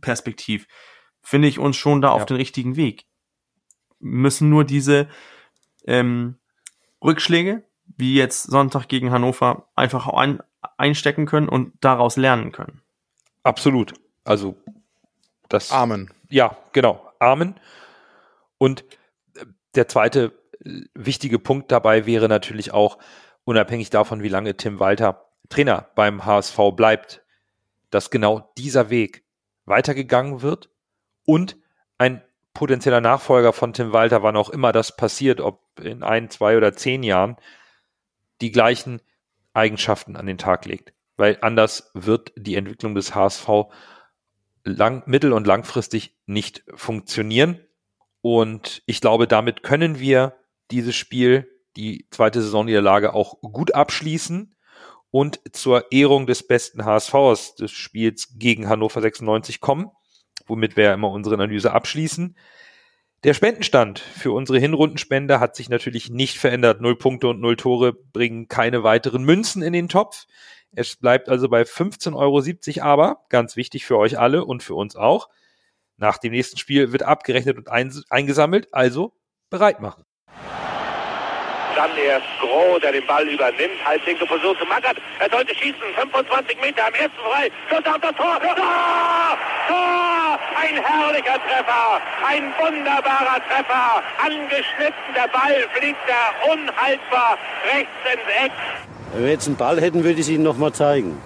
Perspektiv finde ich uns schon da ja. auf den richtigen Weg. Müssen nur diese ähm, Rückschläge, wie jetzt Sonntag gegen Hannover, einfach ein, einstecken können und daraus lernen können. Absolut. Also das. Amen. Ja, genau. Amen. Und äh, der zweite äh, wichtige Punkt dabei wäre natürlich auch, unabhängig davon, wie lange Tim Walter Trainer beim HSV bleibt, dass genau dieser Weg weitergegangen wird und ein potenzieller Nachfolger von Tim Walter, wann auch immer das passiert, ob in ein, zwei oder zehn Jahren, die gleichen Eigenschaften an den Tag legt. Weil anders wird die Entwicklung des HSV lang, mittel- und langfristig nicht funktionieren. Und ich glaube, damit können wir dieses Spiel, die zweite Saisonniederlage, auch gut abschließen und zur Ehrung des besten HSVs des Spiels gegen Hannover 96 kommen, womit wir immer unsere Analyse abschließen. Der Spendenstand für unsere Hinrundenspende hat sich natürlich nicht verändert. Null Punkte und null Tore bringen keine weiteren Münzen in den Topf. Es bleibt also bei 15,70 Euro, aber ganz wichtig für euch alle und für uns auch. Nach dem nächsten Spiel wird abgerechnet und ein, eingesammelt, also bereit machen. Dann erst Groh, der den Ball übernimmt, halblinke Position zu Mackert. Er sollte schießen, 25 Meter am ersten frei. Schuss auf das Tor. Tor! Tor! Ein herrlicher Treffer, ein wunderbarer Treffer. Angeschnitten, der Ball fliegt da unhaltbar rechts ins Eck. Wenn wir jetzt einen Ball hätten, würde ich es Ihnen noch mal zeigen.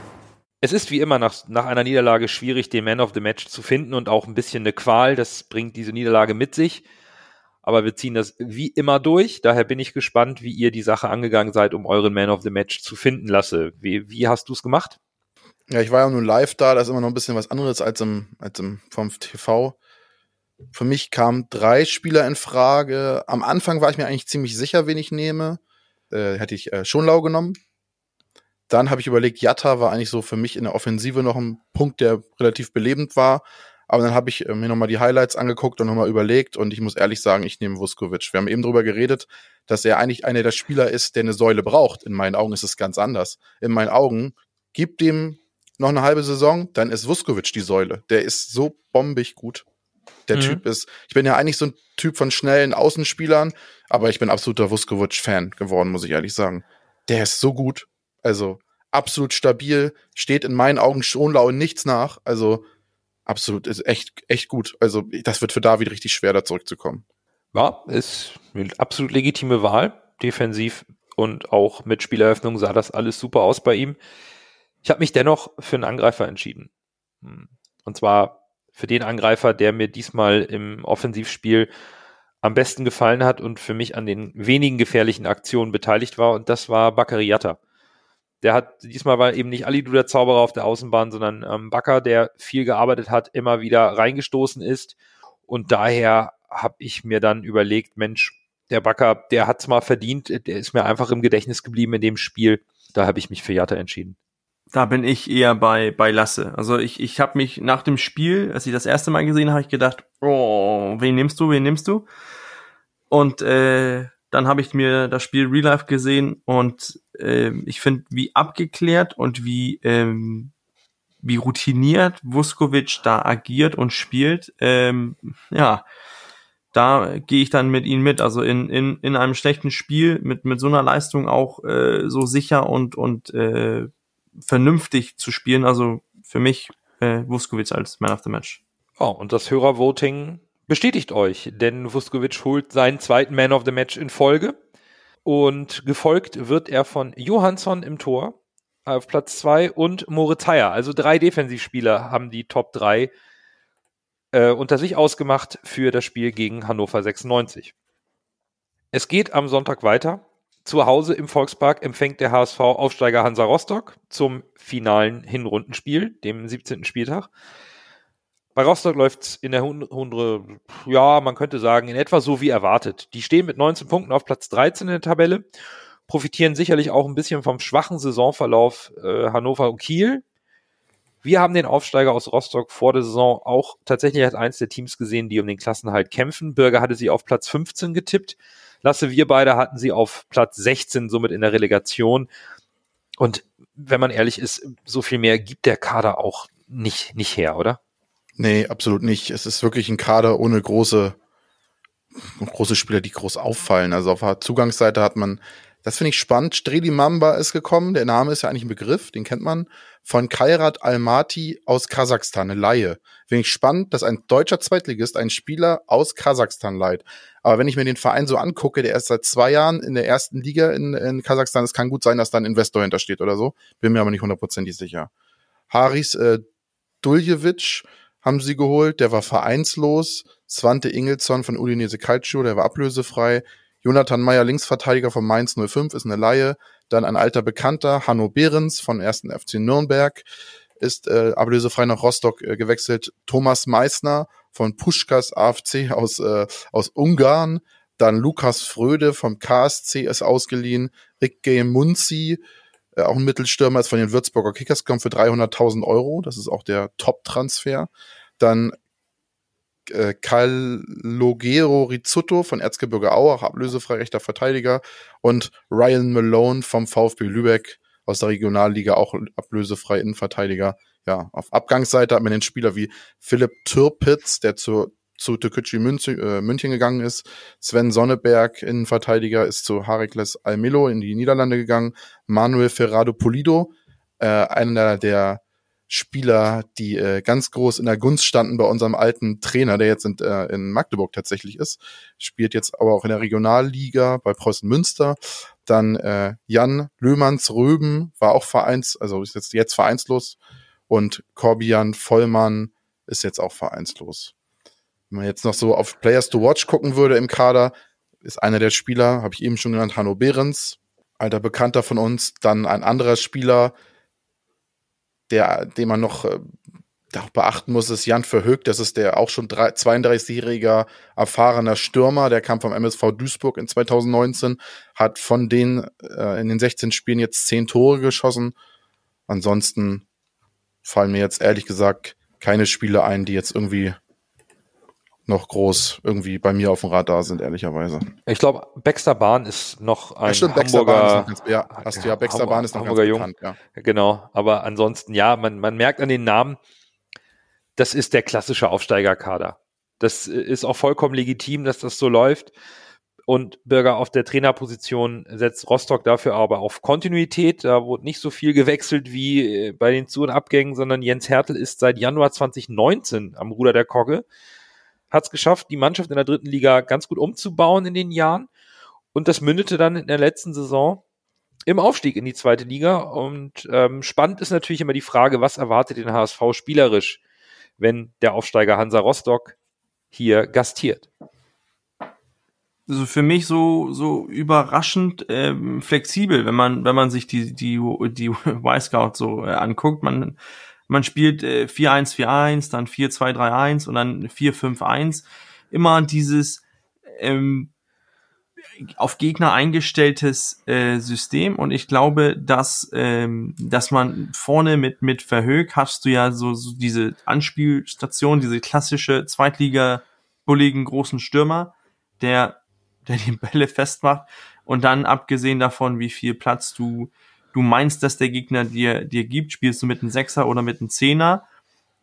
Es ist wie immer nach, nach einer Niederlage schwierig, den Man of the Match zu finden und auch ein bisschen eine Qual. Das bringt diese Niederlage mit sich. Aber wir ziehen das wie immer durch. Daher bin ich gespannt, wie ihr die Sache angegangen seid, um euren Man of the Match zu finden lasse. Wie, wie hast du es gemacht? Ja, ich war ja nur live da, das ist immer noch ein bisschen was anderes als im, als im vom TV. Für mich kamen drei Spieler in Frage. Am Anfang war ich mir eigentlich ziemlich sicher, wen ich nehme. Äh, hätte ich äh, Schonlau genommen. Dann habe ich überlegt, Jatta war eigentlich so für mich in der Offensive noch ein Punkt, der relativ belebend war. Aber dann habe ich äh, mir nochmal die Highlights angeguckt und nochmal überlegt und ich muss ehrlich sagen, ich nehme Vuskovic. Wir haben eben drüber geredet, dass er eigentlich einer der Spieler ist, der eine Säule braucht. In meinen Augen ist es ganz anders. In meinen Augen gibt dem noch eine halbe Saison, dann ist Vuskovic die Säule. Der ist so bombig gut. Der mhm. Typ ist, ich bin ja eigentlich so ein Typ von schnellen Außenspielern, aber ich bin absoluter Vuskovic-Fan geworden, muss ich ehrlich sagen. Der ist so gut. Also absolut stabil, steht in meinen Augen schon lau nichts nach. Also absolut, ist echt, echt gut. Also das wird für David richtig schwer, da zurückzukommen. Ja, ist eine absolut legitime Wahl. Defensiv und auch mit Spieleröffnung sah das alles super aus bei ihm. Ich habe mich dennoch für einen Angreifer entschieden. Hm. Und zwar für den Angreifer, der mir diesmal im Offensivspiel am besten gefallen hat und für mich an den wenigen gefährlichen Aktionen beteiligt war. Und das war Bakariata. Der hat, diesmal war eben nicht Alidu der Zauberer auf der Außenbahn, sondern ähm, Bakker, der viel gearbeitet hat, immer wieder reingestoßen ist. Und daher habe ich mir dann überlegt, Mensch, der Bakker, der hat's mal verdient, der ist mir einfach im Gedächtnis geblieben in dem Spiel. Da habe ich mich für Jatta entschieden. Da bin ich eher bei, bei Lasse. Also ich, ich habe mich nach dem Spiel, als ich das erste Mal gesehen habe, ich gedacht, oh, wen nimmst du, wen nimmst du? Und äh, dann habe ich mir das Spiel Real Life gesehen und äh, ich finde, wie abgeklärt und wie ähm, wie routiniert Vuskovic da agiert und spielt, ähm, ja, da gehe ich dann mit ihm mit. Also in, in, in einem schlechten Spiel mit, mit so einer Leistung auch äh, so sicher und, und äh, vernünftig zu spielen. Also für mich äh, Vuskovic als Man of the Match. Oh, und das Hörervoting bestätigt euch, denn Vuskovic holt seinen zweiten Man of the Match in Folge. Und gefolgt wird er von Johansson im Tor auf Platz zwei und Moritz Heyer. Also drei Defensivspieler haben die Top 3 äh, unter sich ausgemacht für das Spiel gegen Hannover 96. Es geht am Sonntag weiter. Zu Hause im Volkspark empfängt der HSV Aufsteiger Hansa Rostock zum finalen Hinrundenspiel, dem 17. Spieltag. Bei Rostock läuft es in der Hunde, ja, man könnte sagen, in etwa so wie erwartet. Die stehen mit 19 Punkten auf Platz 13 in der Tabelle, profitieren sicherlich auch ein bisschen vom schwachen Saisonverlauf äh, Hannover und Kiel. Wir haben den Aufsteiger aus Rostock vor der Saison auch tatsächlich als eins der Teams gesehen, die um den Klassenhalt kämpfen. Bürger hatte sie auf Platz 15 getippt. Lasse, wir beide hatten sie auf Platz 16, somit in der Relegation. Und wenn man ehrlich ist, so viel mehr gibt der Kader auch nicht, nicht her, oder? Nee, absolut nicht. Es ist wirklich ein Kader ohne große, große Spieler, die groß auffallen. Also auf der Zugangsseite hat man, das finde ich spannend, Streli Mamba ist gekommen. Der Name ist ja eigentlich ein Begriff, den kennt man. Von Kairat Almaty aus Kasachstan, eine Laie. Finde ich spannend, dass ein deutscher Zweitligist einen Spieler aus Kasachstan leiht. Aber wenn ich mir den Verein so angucke, der ist seit zwei Jahren in der ersten Liga in, in Kasachstan, es kann gut sein, dass da ein Investor hintersteht oder so. Bin mir aber nicht hundertprozentig sicher. Haris äh, Duljevic haben sie geholt, der war vereinslos. Svante Ingelsson von Udinese Calcio, der war ablösefrei. Jonathan Meyer, Linksverteidiger von Mainz 05, ist eine Laie. Dann ein alter Bekannter, Hanno Behrens von 1. FC Nürnberg, ist äh, ablösefrei nach Rostock äh, gewechselt. Thomas Meissner von Puschkas AFC aus, äh, aus Ungarn. Dann Lukas Fröde vom KSC ist ausgeliehen. Rick G. Munzi, äh, auch ein Mittelstürmer, ist von den Würzburger Kickers gekommen für 300.000 Euro. Das ist auch der Top-Transfer. Dann äh, Calogero Rizzutto von Erzgebirge Aue, auch ablösefrei rechter Verteidiger. Und Ryan Malone vom VfB Lübeck aus der Regionalliga, auch ablösefrei Innenverteidiger. Ja, auf Abgangsseite hat man den Spieler wie Philipp Türpitz, der zur zu Türkgücü München, äh, München gegangen ist. Sven Sonneberg, Innenverteidiger, ist zu Harikles Almelo in die Niederlande gegangen. Manuel Ferrado Polido, äh, einer der Spieler, die äh, ganz groß in der Gunst standen bei unserem alten Trainer, der jetzt in, äh, in Magdeburg tatsächlich ist, spielt jetzt aber auch in der Regionalliga bei Preußen Münster. Dann äh, Jan Löhmanns Röben war auch Vereins, also ist jetzt, jetzt vereinslos. Und Corbian Vollmann ist jetzt auch vereinslos. Wenn man jetzt noch so auf Players to Watch gucken würde im Kader, ist einer der Spieler, habe ich eben schon genannt, Hanno Behrens, alter Bekannter von uns. Dann ein anderer Spieler, der, den man noch äh, beachten muss, ist Jan Verhoek. Das ist der auch schon 32-jähriger erfahrener Stürmer. Der kam vom MSV Duisburg in 2019, hat von den äh, in den 16 Spielen jetzt 10 Tore geschossen. Ansonsten fallen mir jetzt ehrlich gesagt keine Spiele ein, die jetzt irgendwie noch groß irgendwie bei mir auf dem Radar sind, ehrlicherweise. Ich glaube, Baxter Bahn ist noch ein ja, stimmt, Hamburger, ganz, ja, hast du ja, Baxter Bahn ist noch Hamburger ganz Jung. bekannt, ja. Genau, aber ansonsten, ja, man, man merkt an den Namen, das ist der klassische Aufsteigerkader. Das ist auch vollkommen legitim, dass das so läuft. Und Bürger auf der Trainerposition setzt Rostock dafür aber auf Kontinuität. Da wurde nicht so viel gewechselt wie äh, bei den Zu- und Abgängen, sondern Jens Hertel ist seit Januar 2019 am Ruder der Kogge. Hat es geschafft, die Mannschaft in der dritten Liga ganz gut umzubauen in den Jahren. Und das mündete dann in der letzten Saison im Aufstieg in die zweite Liga. Und ähm, spannend ist natürlich immer die Frage, was erwartet den HSV spielerisch, wenn der Aufsteiger Hansa Rostock hier gastiert also für mich so so überraschend ähm, flexibel, wenn man wenn man sich die die die [laughs] Y-Scout so äh, anguckt. Man man spielt äh, 4-1-4-1, dann 4-2-3-1 und dann 4-5-1. Immer dieses ähm, auf Gegner eingestelltes äh, System und ich glaube, dass ähm, dass man vorne mit mit Verhög hast du ja so, so diese Anspielstation, diese klassische Zweitliga bulligen großen Stürmer, der der die Bälle festmacht und dann abgesehen davon, wie viel Platz du du meinst, dass der Gegner dir dir gibt, spielst du mit einem Sechser oder mit einem Zehner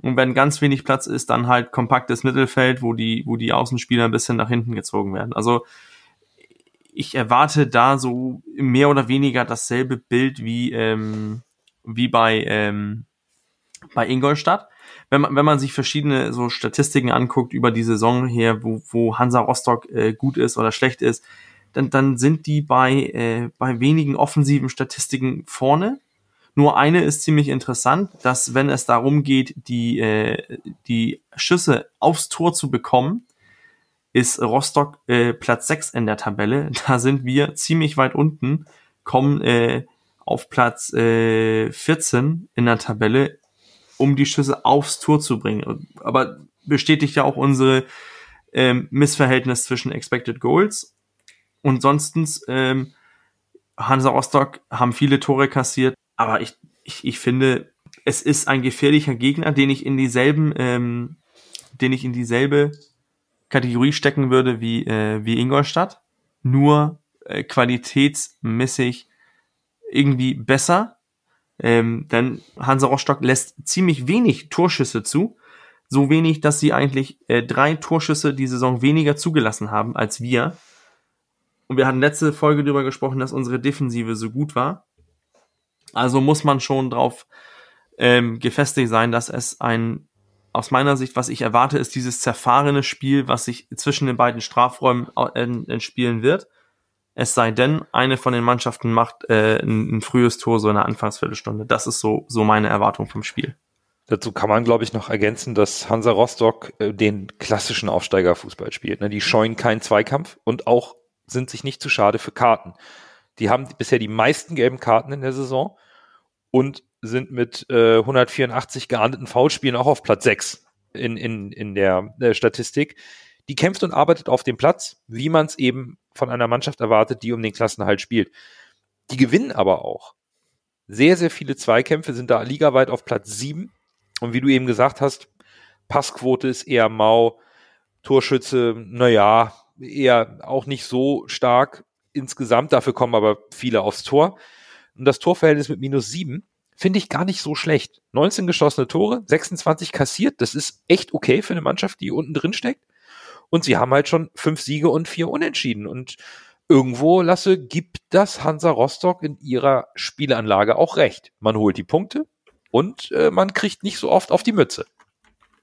und wenn ganz wenig Platz ist, dann halt kompaktes Mittelfeld, wo die wo die Außenspieler ein bisschen nach hinten gezogen werden. Also ich erwarte da so mehr oder weniger dasselbe Bild wie ähm, wie bei ähm, bei Ingolstadt wenn man, wenn man sich verschiedene so Statistiken anguckt über die Saison her, wo, wo Hansa Rostock äh, gut ist oder schlecht ist, dann, dann sind die bei, äh, bei wenigen offensiven Statistiken vorne. Nur eine ist ziemlich interessant, dass wenn es darum geht, die, äh, die Schüsse aufs Tor zu bekommen, ist Rostock äh, Platz 6 in der Tabelle. [laughs] Da sind wir ziemlich weit unten, kommen äh, auf Platz äh, 14 in der Tabelle um die Schüsse aufs Tor zu bringen. Aber bestätigt ja auch unsere ähm, Missverhältnis zwischen Expected Goals. Und sonstens, ähm, Hansa Rostock haben viele Tore kassiert, aber ich, ich, ich finde, es ist ein gefährlicher Gegner, den ich in dieselben, ähm, den ich in dieselbe Kategorie stecken würde wie, äh, wie Ingolstadt. Nur äh, qualitätsmäßig irgendwie besser ähm, denn Hansa Rostock lässt ziemlich wenig Torschüsse zu. So wenig, dass sie eigentlich äh, drei Torschüsse die Saison weniger zugelassen haben als wir. Und wir hatten letzte Folge darüber gesprochen, dass unsere Defensive so gut war. Also muss man schon drauf ähm, gefestigt sein, dass es ein, aus meiner Sicht, was ich erwarte, ist dieses zerfahrene Spiel, was sich zwischen den beiden Strafräumen äh, entspielen wird. Es sei denn, eine von den Mannschaften macht äh, ein, ein frühes Tor so in der Anfangsviertelstunde. Das ist so, so meine Erwartung vom Spiel. Dazu kann man, glaube ich, noch ergänzen, dass Hansa Rostock äh, den klassischen Aufsteigerfußball spielt. Ne? Die scheuen keinen Zweikampf und auch sind sich nicht zu schade für Karten. Die haben bisher die meisten gelben Karten in der Saison und sind mit äh, 184 geahndeten Foulspielen auch auf Platz 6 in, in, in der, der Statistik. Die kämpft und arbeitet auf dem Platz, wie man es eben von einer Mannschaft erwartet, die um den Klassenhalt spielt. Die gewinnen aber auch. Sehr, sehr viele Zweikämpfe sind da ligaweit auf Platz 7. Und wie du eben gesagt hast, Passquote ist eher mau, Torschütze, naja, eher auch nicht so stark insgesamt. Dafür kommen aber viele aufs Tor. Und das Torverhältnis mit minus 7 finde ich gar nicht so schlecht. 19 geschossene Tore, 26 kassiert. Das ist echt okay für eine Mannschaft, die unten drin steckt. Und sie haben halt schon fünf Siege und vier Unentschieden. Und irgendwo, Lasse, gibt das Hansa Rostock in ihrer Spielanlage auch recht. Man holt die Punkte und äh, man kriegt nicht so oft auf die Mütze.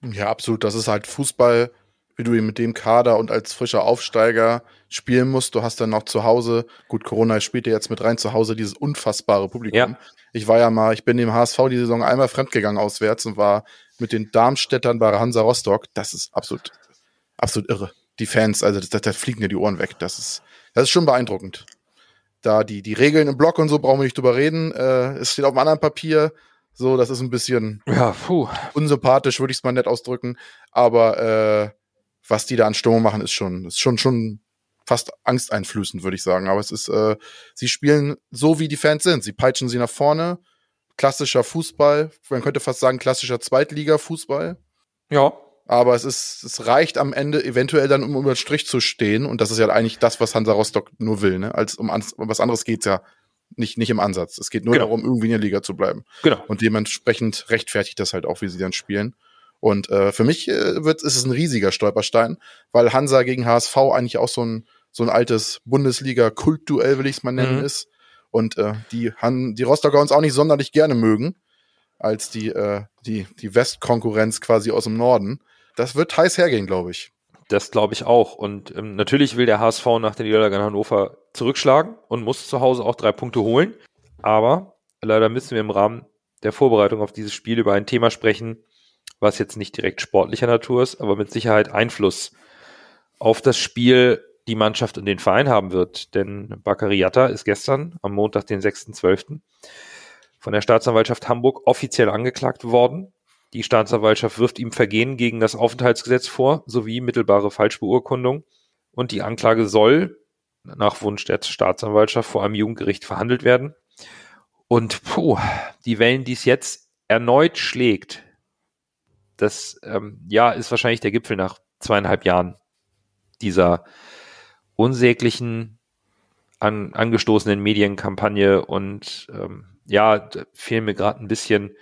Ja, absolut. Das ist halt Fußball wie du mit dem Kader und als frischer Aufsteiger spielen musst. Du hast dann noch zu Hause, gut, Corona spielt ja jetzt mit rein, zu Hause dieses unfassbare Publikum. Ja. Ich war ja mal, ich bin dem HSV die Saison einmal fremdgegangen auswärts und war mit den Darmstädtern bei Hansa Rostock. Das ist absolut, absolut irre. Die Fans, also da, fliegen dir die Ohren weg. Das ist, das ist schon beeindruckend. Da die, die Regeln im Block und so brauchen wir nicht drüber reden. Äh, es steht auf einem anderen Papier. So, das ist ein bisschen Ja, unsympathisch, würde ich es mal nett ausdrücken. Aber äh, was die da an Stimmung machen, ist schon, ist schon, schon fast angsteinflößend, würde ich sagen. Aber es ist, äh, sie spielen so, wie die Fans sind. Sie peitschen sie nach vorne. Klassischer Fußball. Man könnte fast sagen, klassischer Zweitliga-Fußball. Ja. Aber es ist, es reicht am Ende eventuell dann, um über den Strich zu stehen. Und das ist ja eigentlich das, was Hansa Rostock nur will, ne? Als um, ans- um was anderes geht's ja nicht, nicht im Ansatz. Es geht nur Genau. darum, irgendwie in der Liga zu bleiben. Genau. Und dementsprechend rechtfertigt das halt auch, wie sie dann spielen. Und äh, für mich äh, wird, ist es ein riesiger Stolperstein, weil Hansa gegen HSV eigentlich auch so ein, so ein altes Bundesliga-Kultduell, will ich es mal nennen, Mhm. ist. Und äh, die, Han die Rostocker uns auch nicht sonderlich gerne mögen, als die, äh, die, die Westkonkurrenz quasi aus dem Norden. Das wird heiß hergehen, glaube ich. Das glaube ich auch. Und ähm, natürlich will der HSV nach der Niederlage in Hannover zurückschlagen und muss zu Hause auch drei Punkte holen. Aber leider müssen wir im Rahmen der Vorbereitung auf dieses Spiel über ein Thema sprechen, was jetzt nicht direkt sportlicher Natur ist, aber mit Sicherheit Einfluss auf das Spiel die Mannschaft und den Verein haben wird. Denn Bakariata ist gestern am Montag, den 6.12., von der Staatsanwaltschaft Hamburg offiziell angeklagt worden. Die Staatsanwaltschaft wirft ihm Vergehen gegen das Aufenthaltsgesetz vor, sowie mittelbare Falschbeurkundung. Und die Anklage soll nach Wunsch der Staatsanwaltschaft vor einem Jugendgericht verhandelt werden. Und puh, die Wellen, die es jetzt erneut schlägt, das ähm, ja ist wahrscheinlich der Gipfel nach zweieinhalb Jahren dieser unsäglichen an, angestoßenen Medienkampagne und ähm, ja, da fehlen mir gerade ein bisschen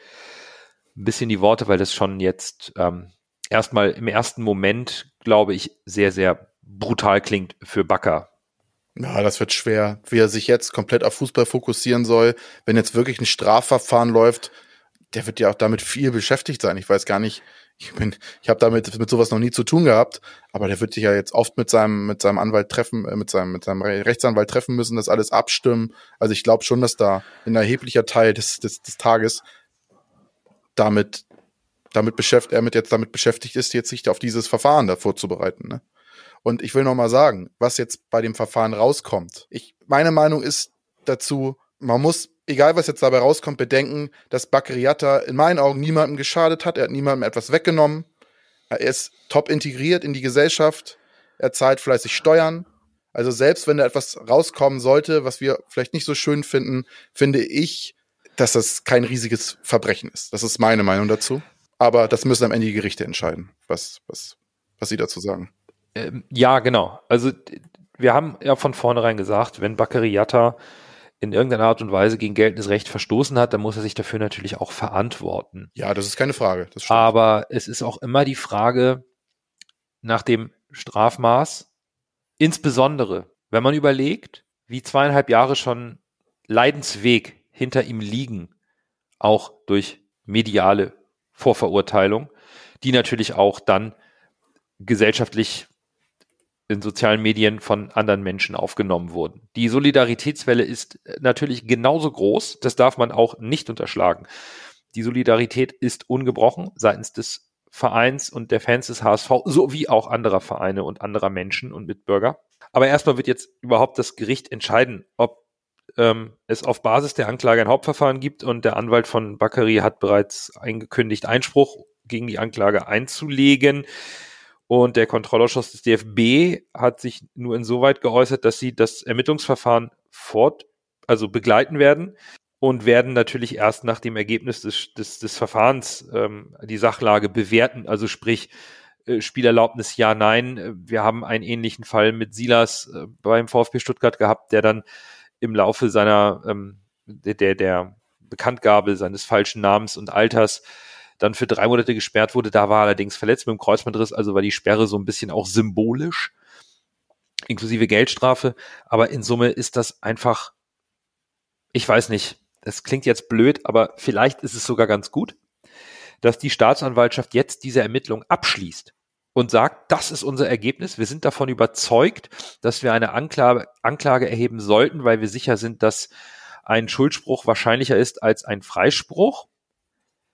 ein bisschen die Worte, weil das schon jetzt ähm, erstmal im ersten Moment, glaube ich, sehr, sehr brutal klingt für Bakker. Ja, das wird schwer, wie er sich jetzt komplett auf Fußball fokussieren soll. Wenn jetzt wirklich ein Strafverfahren läuft, der wird ja auch damit viel beschäftigt sein. Ich weiß gar nicht, ich bin, ich habe damit mit sowas noch nie zu tun gehabt, aber der wird sich ja jetzt oft mit seinem mit seinem Anwalt treffen, äh, mit seinem mit seinem Re- Rechtsanwalt treffen müssen, das alles abstimmen. Also ich glaube schon, dass da ein erheblicher Teil des des, des Tages damit damit beschäftigt, er mit jetzt damit beschäftigt ist, jetzt sich auf dieses Verfahren da vorzubereiten. Ne? Und ich will noch mal sagen, was jetzt bei dem Verfahren rauskommt. Ich, meine Meinung ist dazu, man muss, egal was jetzt dabei rauskommt, bedenken, dass Bakriata in meinen Augen niemandem geschadet hat. Er hat niemandem etwas weggenommen. Er ist top integriert in die Gesellschaft. Er zahlt fleißig Steuern. Also selbst wenn da etwas rauskommen sollte, was wir vielleicht nicht so schön finden, finde ich, dass das kein riesiges Verbrechen ist. Das ist meine Meinung dazu. Aber das müssen am Ende die Gerichte entscheiden, was, was, was sie dazu sagen. Ähm, ja, genau. Also wir haben ja von vornherein gesagt, wenn Bakariata in irgendeiner Art und Weise gegen geltendes Recht verstoßen hat, dann muss er sich dafür natürlich auch verantworten. Ja, das ist keine Frage. Aber es ist auch immer die Frage nach dem Strafmaß, insbesondere wenn man überlegt, wie zweieinhalb Jahre schon Leidensweg hinter ihm liegen, auch durch mediale Vorverurteilung, die natürlich auch dann gesellschaftlich in sozialen Medien von anderen Menschen aufgenommen wurden. Die Solidaritätswelle ist natürlich genauso groß, das darf man auch nicht unterschlagen. Die Solidarität ist ungebrochen seitens des Vereins und der Fans des HSV sowie auch anderer Vereine und anderer Menschen und Mitbürger. Aber erstmal wird jetzt überhaupt das Gericht entscheiden, ob ähm, es auf Basis der Anklage ein Hauptverfahren gibt und der Anwalt von Bakary hat bereits eingekündigt, Einspruch gegen die Anklage einzulegen. Und der Kontrollausschuss des DFB hat sich nur insoweit geäußert, dass sie das Ermittlungsverfahren fort, also begleiten werden und werden natürlich erst nach dem Ergebnis des, des, des Verfahrens ähm, die Sachlage bewerten. Also sprich, äh, Spielerlaubnis ja, nein. Wir haben einen ähnlichen Fall mit Silas äh, beim VfB Stuttgart gehabt, der dann im Laufe seiner ähm, der, der, der Bekanntgabe seines falschen Namens und Alters dann für drei Monate gesperrt wurde. Da war er allerdings verletzt mit dem Kreuzbandriss, also war die Sperre so ein bisschen auch symbolisch, inklusive Geldstrafe. Aber in Summe ist das einfach, ich weiß nicht, das klingt jetzt blöd, aber vielleicht ist es sogar ganz gut, dass die Staatsanwaltschaft jetzt diese Ermittlung abschließt. und sagt, das ist unser Ergebnis. Wir sind davon überzeugt, dass wir eine Anklage, Anklage erheben sollten, weil wir sicher sind, dass ein Schuldspruch wahrscheinlicher ist als ein Freispruch,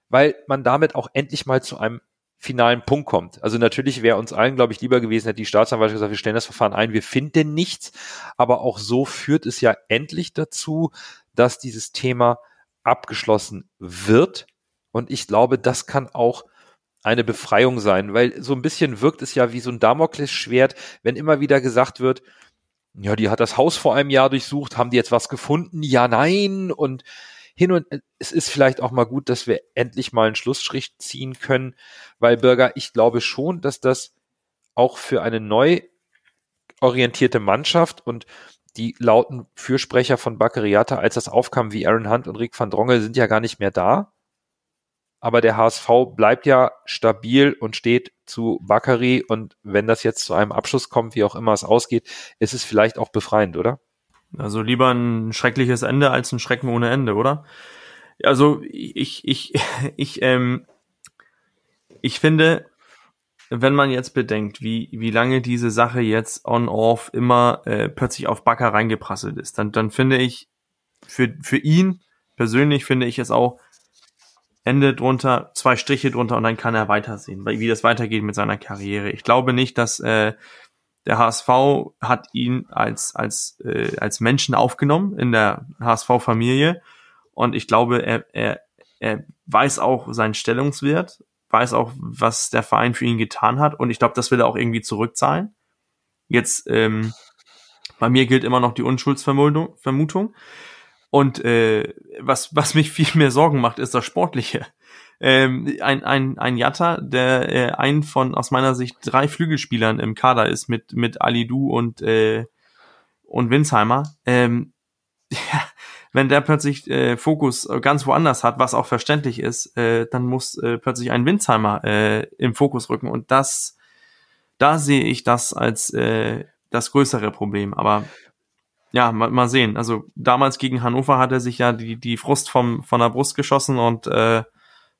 weil man damit auch endlich mal zu einem finalen Punkt kommt. Also natürlich wäre uns allen, glaube ich, lieber gewesen, hätte die Staatsanwaltschaft gesagt, wir stellen das Verfahren ein, wir finden nichts. Aber auch so führt es ja endlich dazu, dass dieses Thema abgeschlossen wird. Und ich glaube, das kann auch eine Befreiung sein, weil so ein bisschen wirkt es ja wie so ein Damoklesschwert, wenn immer wieder gesagt wird, ja, die hat das Haus vor einem Jahr durchsucht, haben die jetzt was gefunden? Ja, nein. Und hin und es ist vielleicht auch mal gut, dass wir endlich mal einen Schlussstrich ziehen können, weil Bürger, ich glaube schon, dass das auch für eine neu orientierte Mannschaft und die lauten Fürsprecher von Baccariata, als das aufkam, wie Aaron Hunt und Rick van Drongel, sind ja gar nicht mehr da. Aber der HSV bleibt ja stabil und steht zu Baccari. Und wenn das jetzt zu einem Abschluss kommt, wie auch immer es ausgeht, ist es vielleicht auch befreiend, oder? Also lieber ein schreckliches Ende als ein Schrecken ohne Ende, oder? Also ich, ich, [laughs] ich, ähm, ich finde, wenn man jetzt bedenkt, wie, wie lange diese Sache jetzt on-off immer äh, plötzlich auf Backer reingeprasselt ist, dann, dann finde ich, für, für ihn persönlich finde ich es auch Ende drunter, zwei Striche drunter und dann kann er weitersehen, wie das weitergeht mit seiner Karriere. Ich glaube nicht, dass äh, der HSV hat ihn als, als, äh, als Menschen aufgenommen in der HSV-Familie. Und ich glaube, er, er, er weiß auch seinen Stellungswert, weiß auch, was der Verein für ihn getan hat. Und ich glaube, das will er auch irgendwie zurückzahlen. Jetzt, ähm, bei mir gilt immer noch die Unschuldsvermutung. Vermutung. Und äh, was, was mich viel mehr Sorgen macht, ist das Sportliche ähm, ein, ein, ein Jatta, der äh, ein von aus meiner Sicht drei Flügelspielern im Kader ist mit, mit Ali Du und, äh, und Winsheimer. Ähm, [laughs] ja, wenn der plötzlich äh, Fokus ganz woanders hat, was auch verständlich ist, äh, dann muss äh, plötzlich ein Winsheimer äh, im Fokus rücken. Und das, da sehe ich das als äh, das größere Problem. Aber ja, mal, mal sehen. Also damals gegen Hannover hat er sich ja die, die Frust vom, von der Brust geschossen und äh,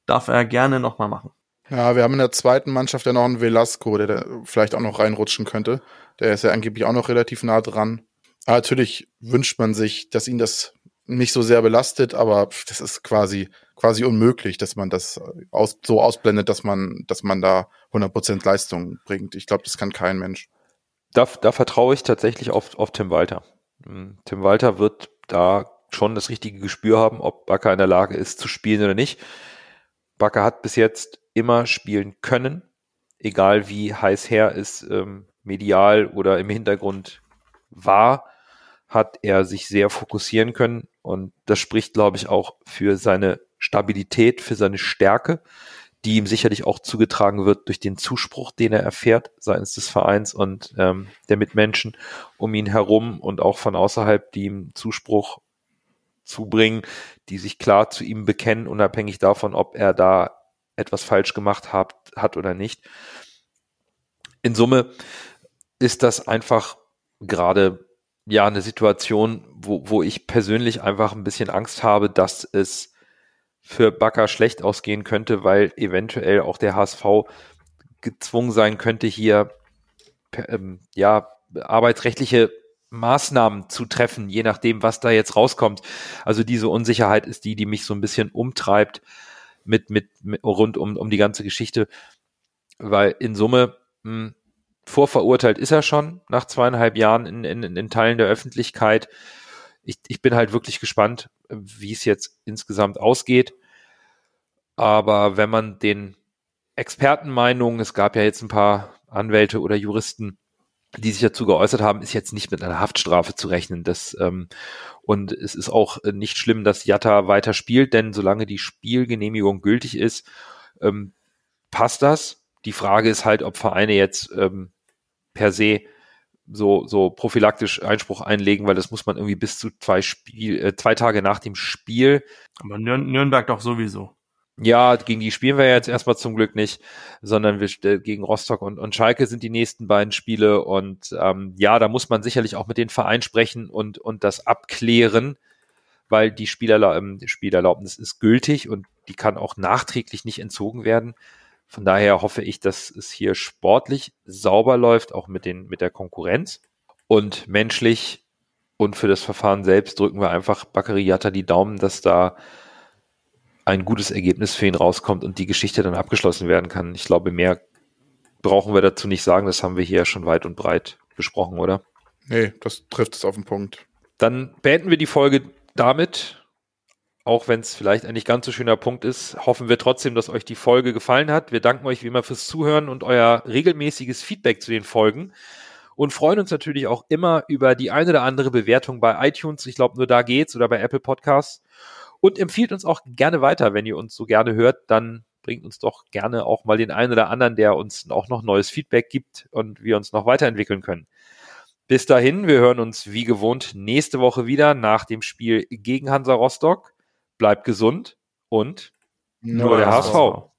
darf er gerne nochmal machen. Ja, wir haben in der zweiten Mannschaft ja noch einen Velasco, der da vielleicht auch noch reinrutschen könnte. Der ist ja angeblich auch noch relativ nah dran. Aber natürlich wünscht man sich, dass ihn das nicht so sehr belastet, aber das ist quasi quasi unmöglich, dass man das aus, so ausblendet, dass man dass man da 100% Leistung bringt. Ich glaube, das kann kein Mensch. Da, da vertraue ich tatsächlich auf, auf Tim Walter. Hm, Tim Walter wird da schon das richtige Gespür haben, ob Bakker in der Lage ist zu spielen oder nicht. Bakker hat bis jetzt immer spielen können, egal wie heiß her es ähm, medial oder im Hintergrund war, hat er sich sehr fokussieren können und das spricht, glaube ich, auch für seine Stabilität, für seine Stärke, die ihm sicherlich auch zugetragen wird durch den Zuspruch, den er erfährt seitens des Vereins und ähm, der Mitmenschen um ihn herum und auch von außerhalb, die ihm Zuspruch zubringen, die sich klar zu ihm bekennen, unabhängig davon, ob er da etwas falsch gemacht hat, hat oder nicht. In Summe ist das einfach gerade ja eine Situation, wo, wo ich persönlich einfach ein bisschen Angst habe, dass es für Bakker schlecht ausgehen könnte, weil eventuell auch der HSV gezwungen sein könnte, hier ähm, ja arbeitsrechtliche Maßnahmen zu treffen, je nachdem, was da jetzt rauskommt. Also diese Unsicherheit ist die, die mich so ein bisschen umtreibt mit, mit, mit rund um, um die ganze Geschichte, weil in Summe mh, hm, vorverurteilt ist er schon nach zweieinhalb Jahren in, in, in Teilen der Öffentlichkeit. Ich, ich bin halt wirklich gespannt, wie es jetzt insgesamt ausgeht. Aber wenn man den Expertenmeinungen, es gab ja jetzt ein paar Anwälte oder Juristen, die sich dazu geäußert haben, ist jetzt nicht mit einer Haftstrafe zu rechnen. Das, ähm, und es ist auch nicht schlimm, dass Jatta weiter spielt, denn solange die Spielgenehmigung gültig ist, ähm, passt das. Die Frage ist halt, ob Vereine jetzt ähm, per se so, so prophylaktisch Einspruch einlegen, weil das muss man irgendwie bis zu zwei Spiel, äh, zwei Tage nach dem Spiel. Aber Nürnberg doch sowieso. Ja, gegen die spielen wir jetzt erstmal zum Glück nicht, sondern wir äh, gegen Rostock und, und Schalke sind die nächsten beiden Spiele und ähm, ja, da muss man sicherlich auch mit den Vereinen sprechen und, und das abklären, weil die Spielerla ähm, Spielerlaubnis ist gültig und die kann auch nachträglich nicht entzogen werden. Von daher hoffe ich, dass es hier sportlich sauber läuft, auch mit, den, mit der Konkurrenz. Und menschlich und für das Verfahren selbst drücken wir einfach Bakariata die Daumen, dass da ein gutes Ergebnis für ihn rauskommt und die Geschichte dann abgeschlossen werden kann. Ich glaube, mehr brauchen wir dazu nicht sagen. Das haben wir hier schon weit und breit besprochen, oder? Nee, das trifft es auf den Punkt. Dann beenden wir die Folge damit. Auch wenn es vielleicht ein nicht ganz so schöner Punkt ist, hoffen wir trotzdem, dass euch die Folge gefallen hat. Wir danken euch wie immer fürs Zuhören und euer regelmäßiges Feedback zu den Folgen und freuen uns natürlich auch immer über die eine oder andere Bewertung bei iTunes. Ich glaube, nur da geht's oder bei Apple Podcasts. Und empfiehlt uns auch gerne weiter, wenn ihr uns so gerne hört, dann bringt uns doch gerne auch mal den einen oder anderen, der uns auch noch neues Feedback gibt und wir uns noch weiterentwickeln können. Bis dahin, wir hören uns wie gewohnt nächste Woche wieder nach dem Spiel gegen Hansa Rostock. Bleibt gesund und nur, nur der HSV. HSV.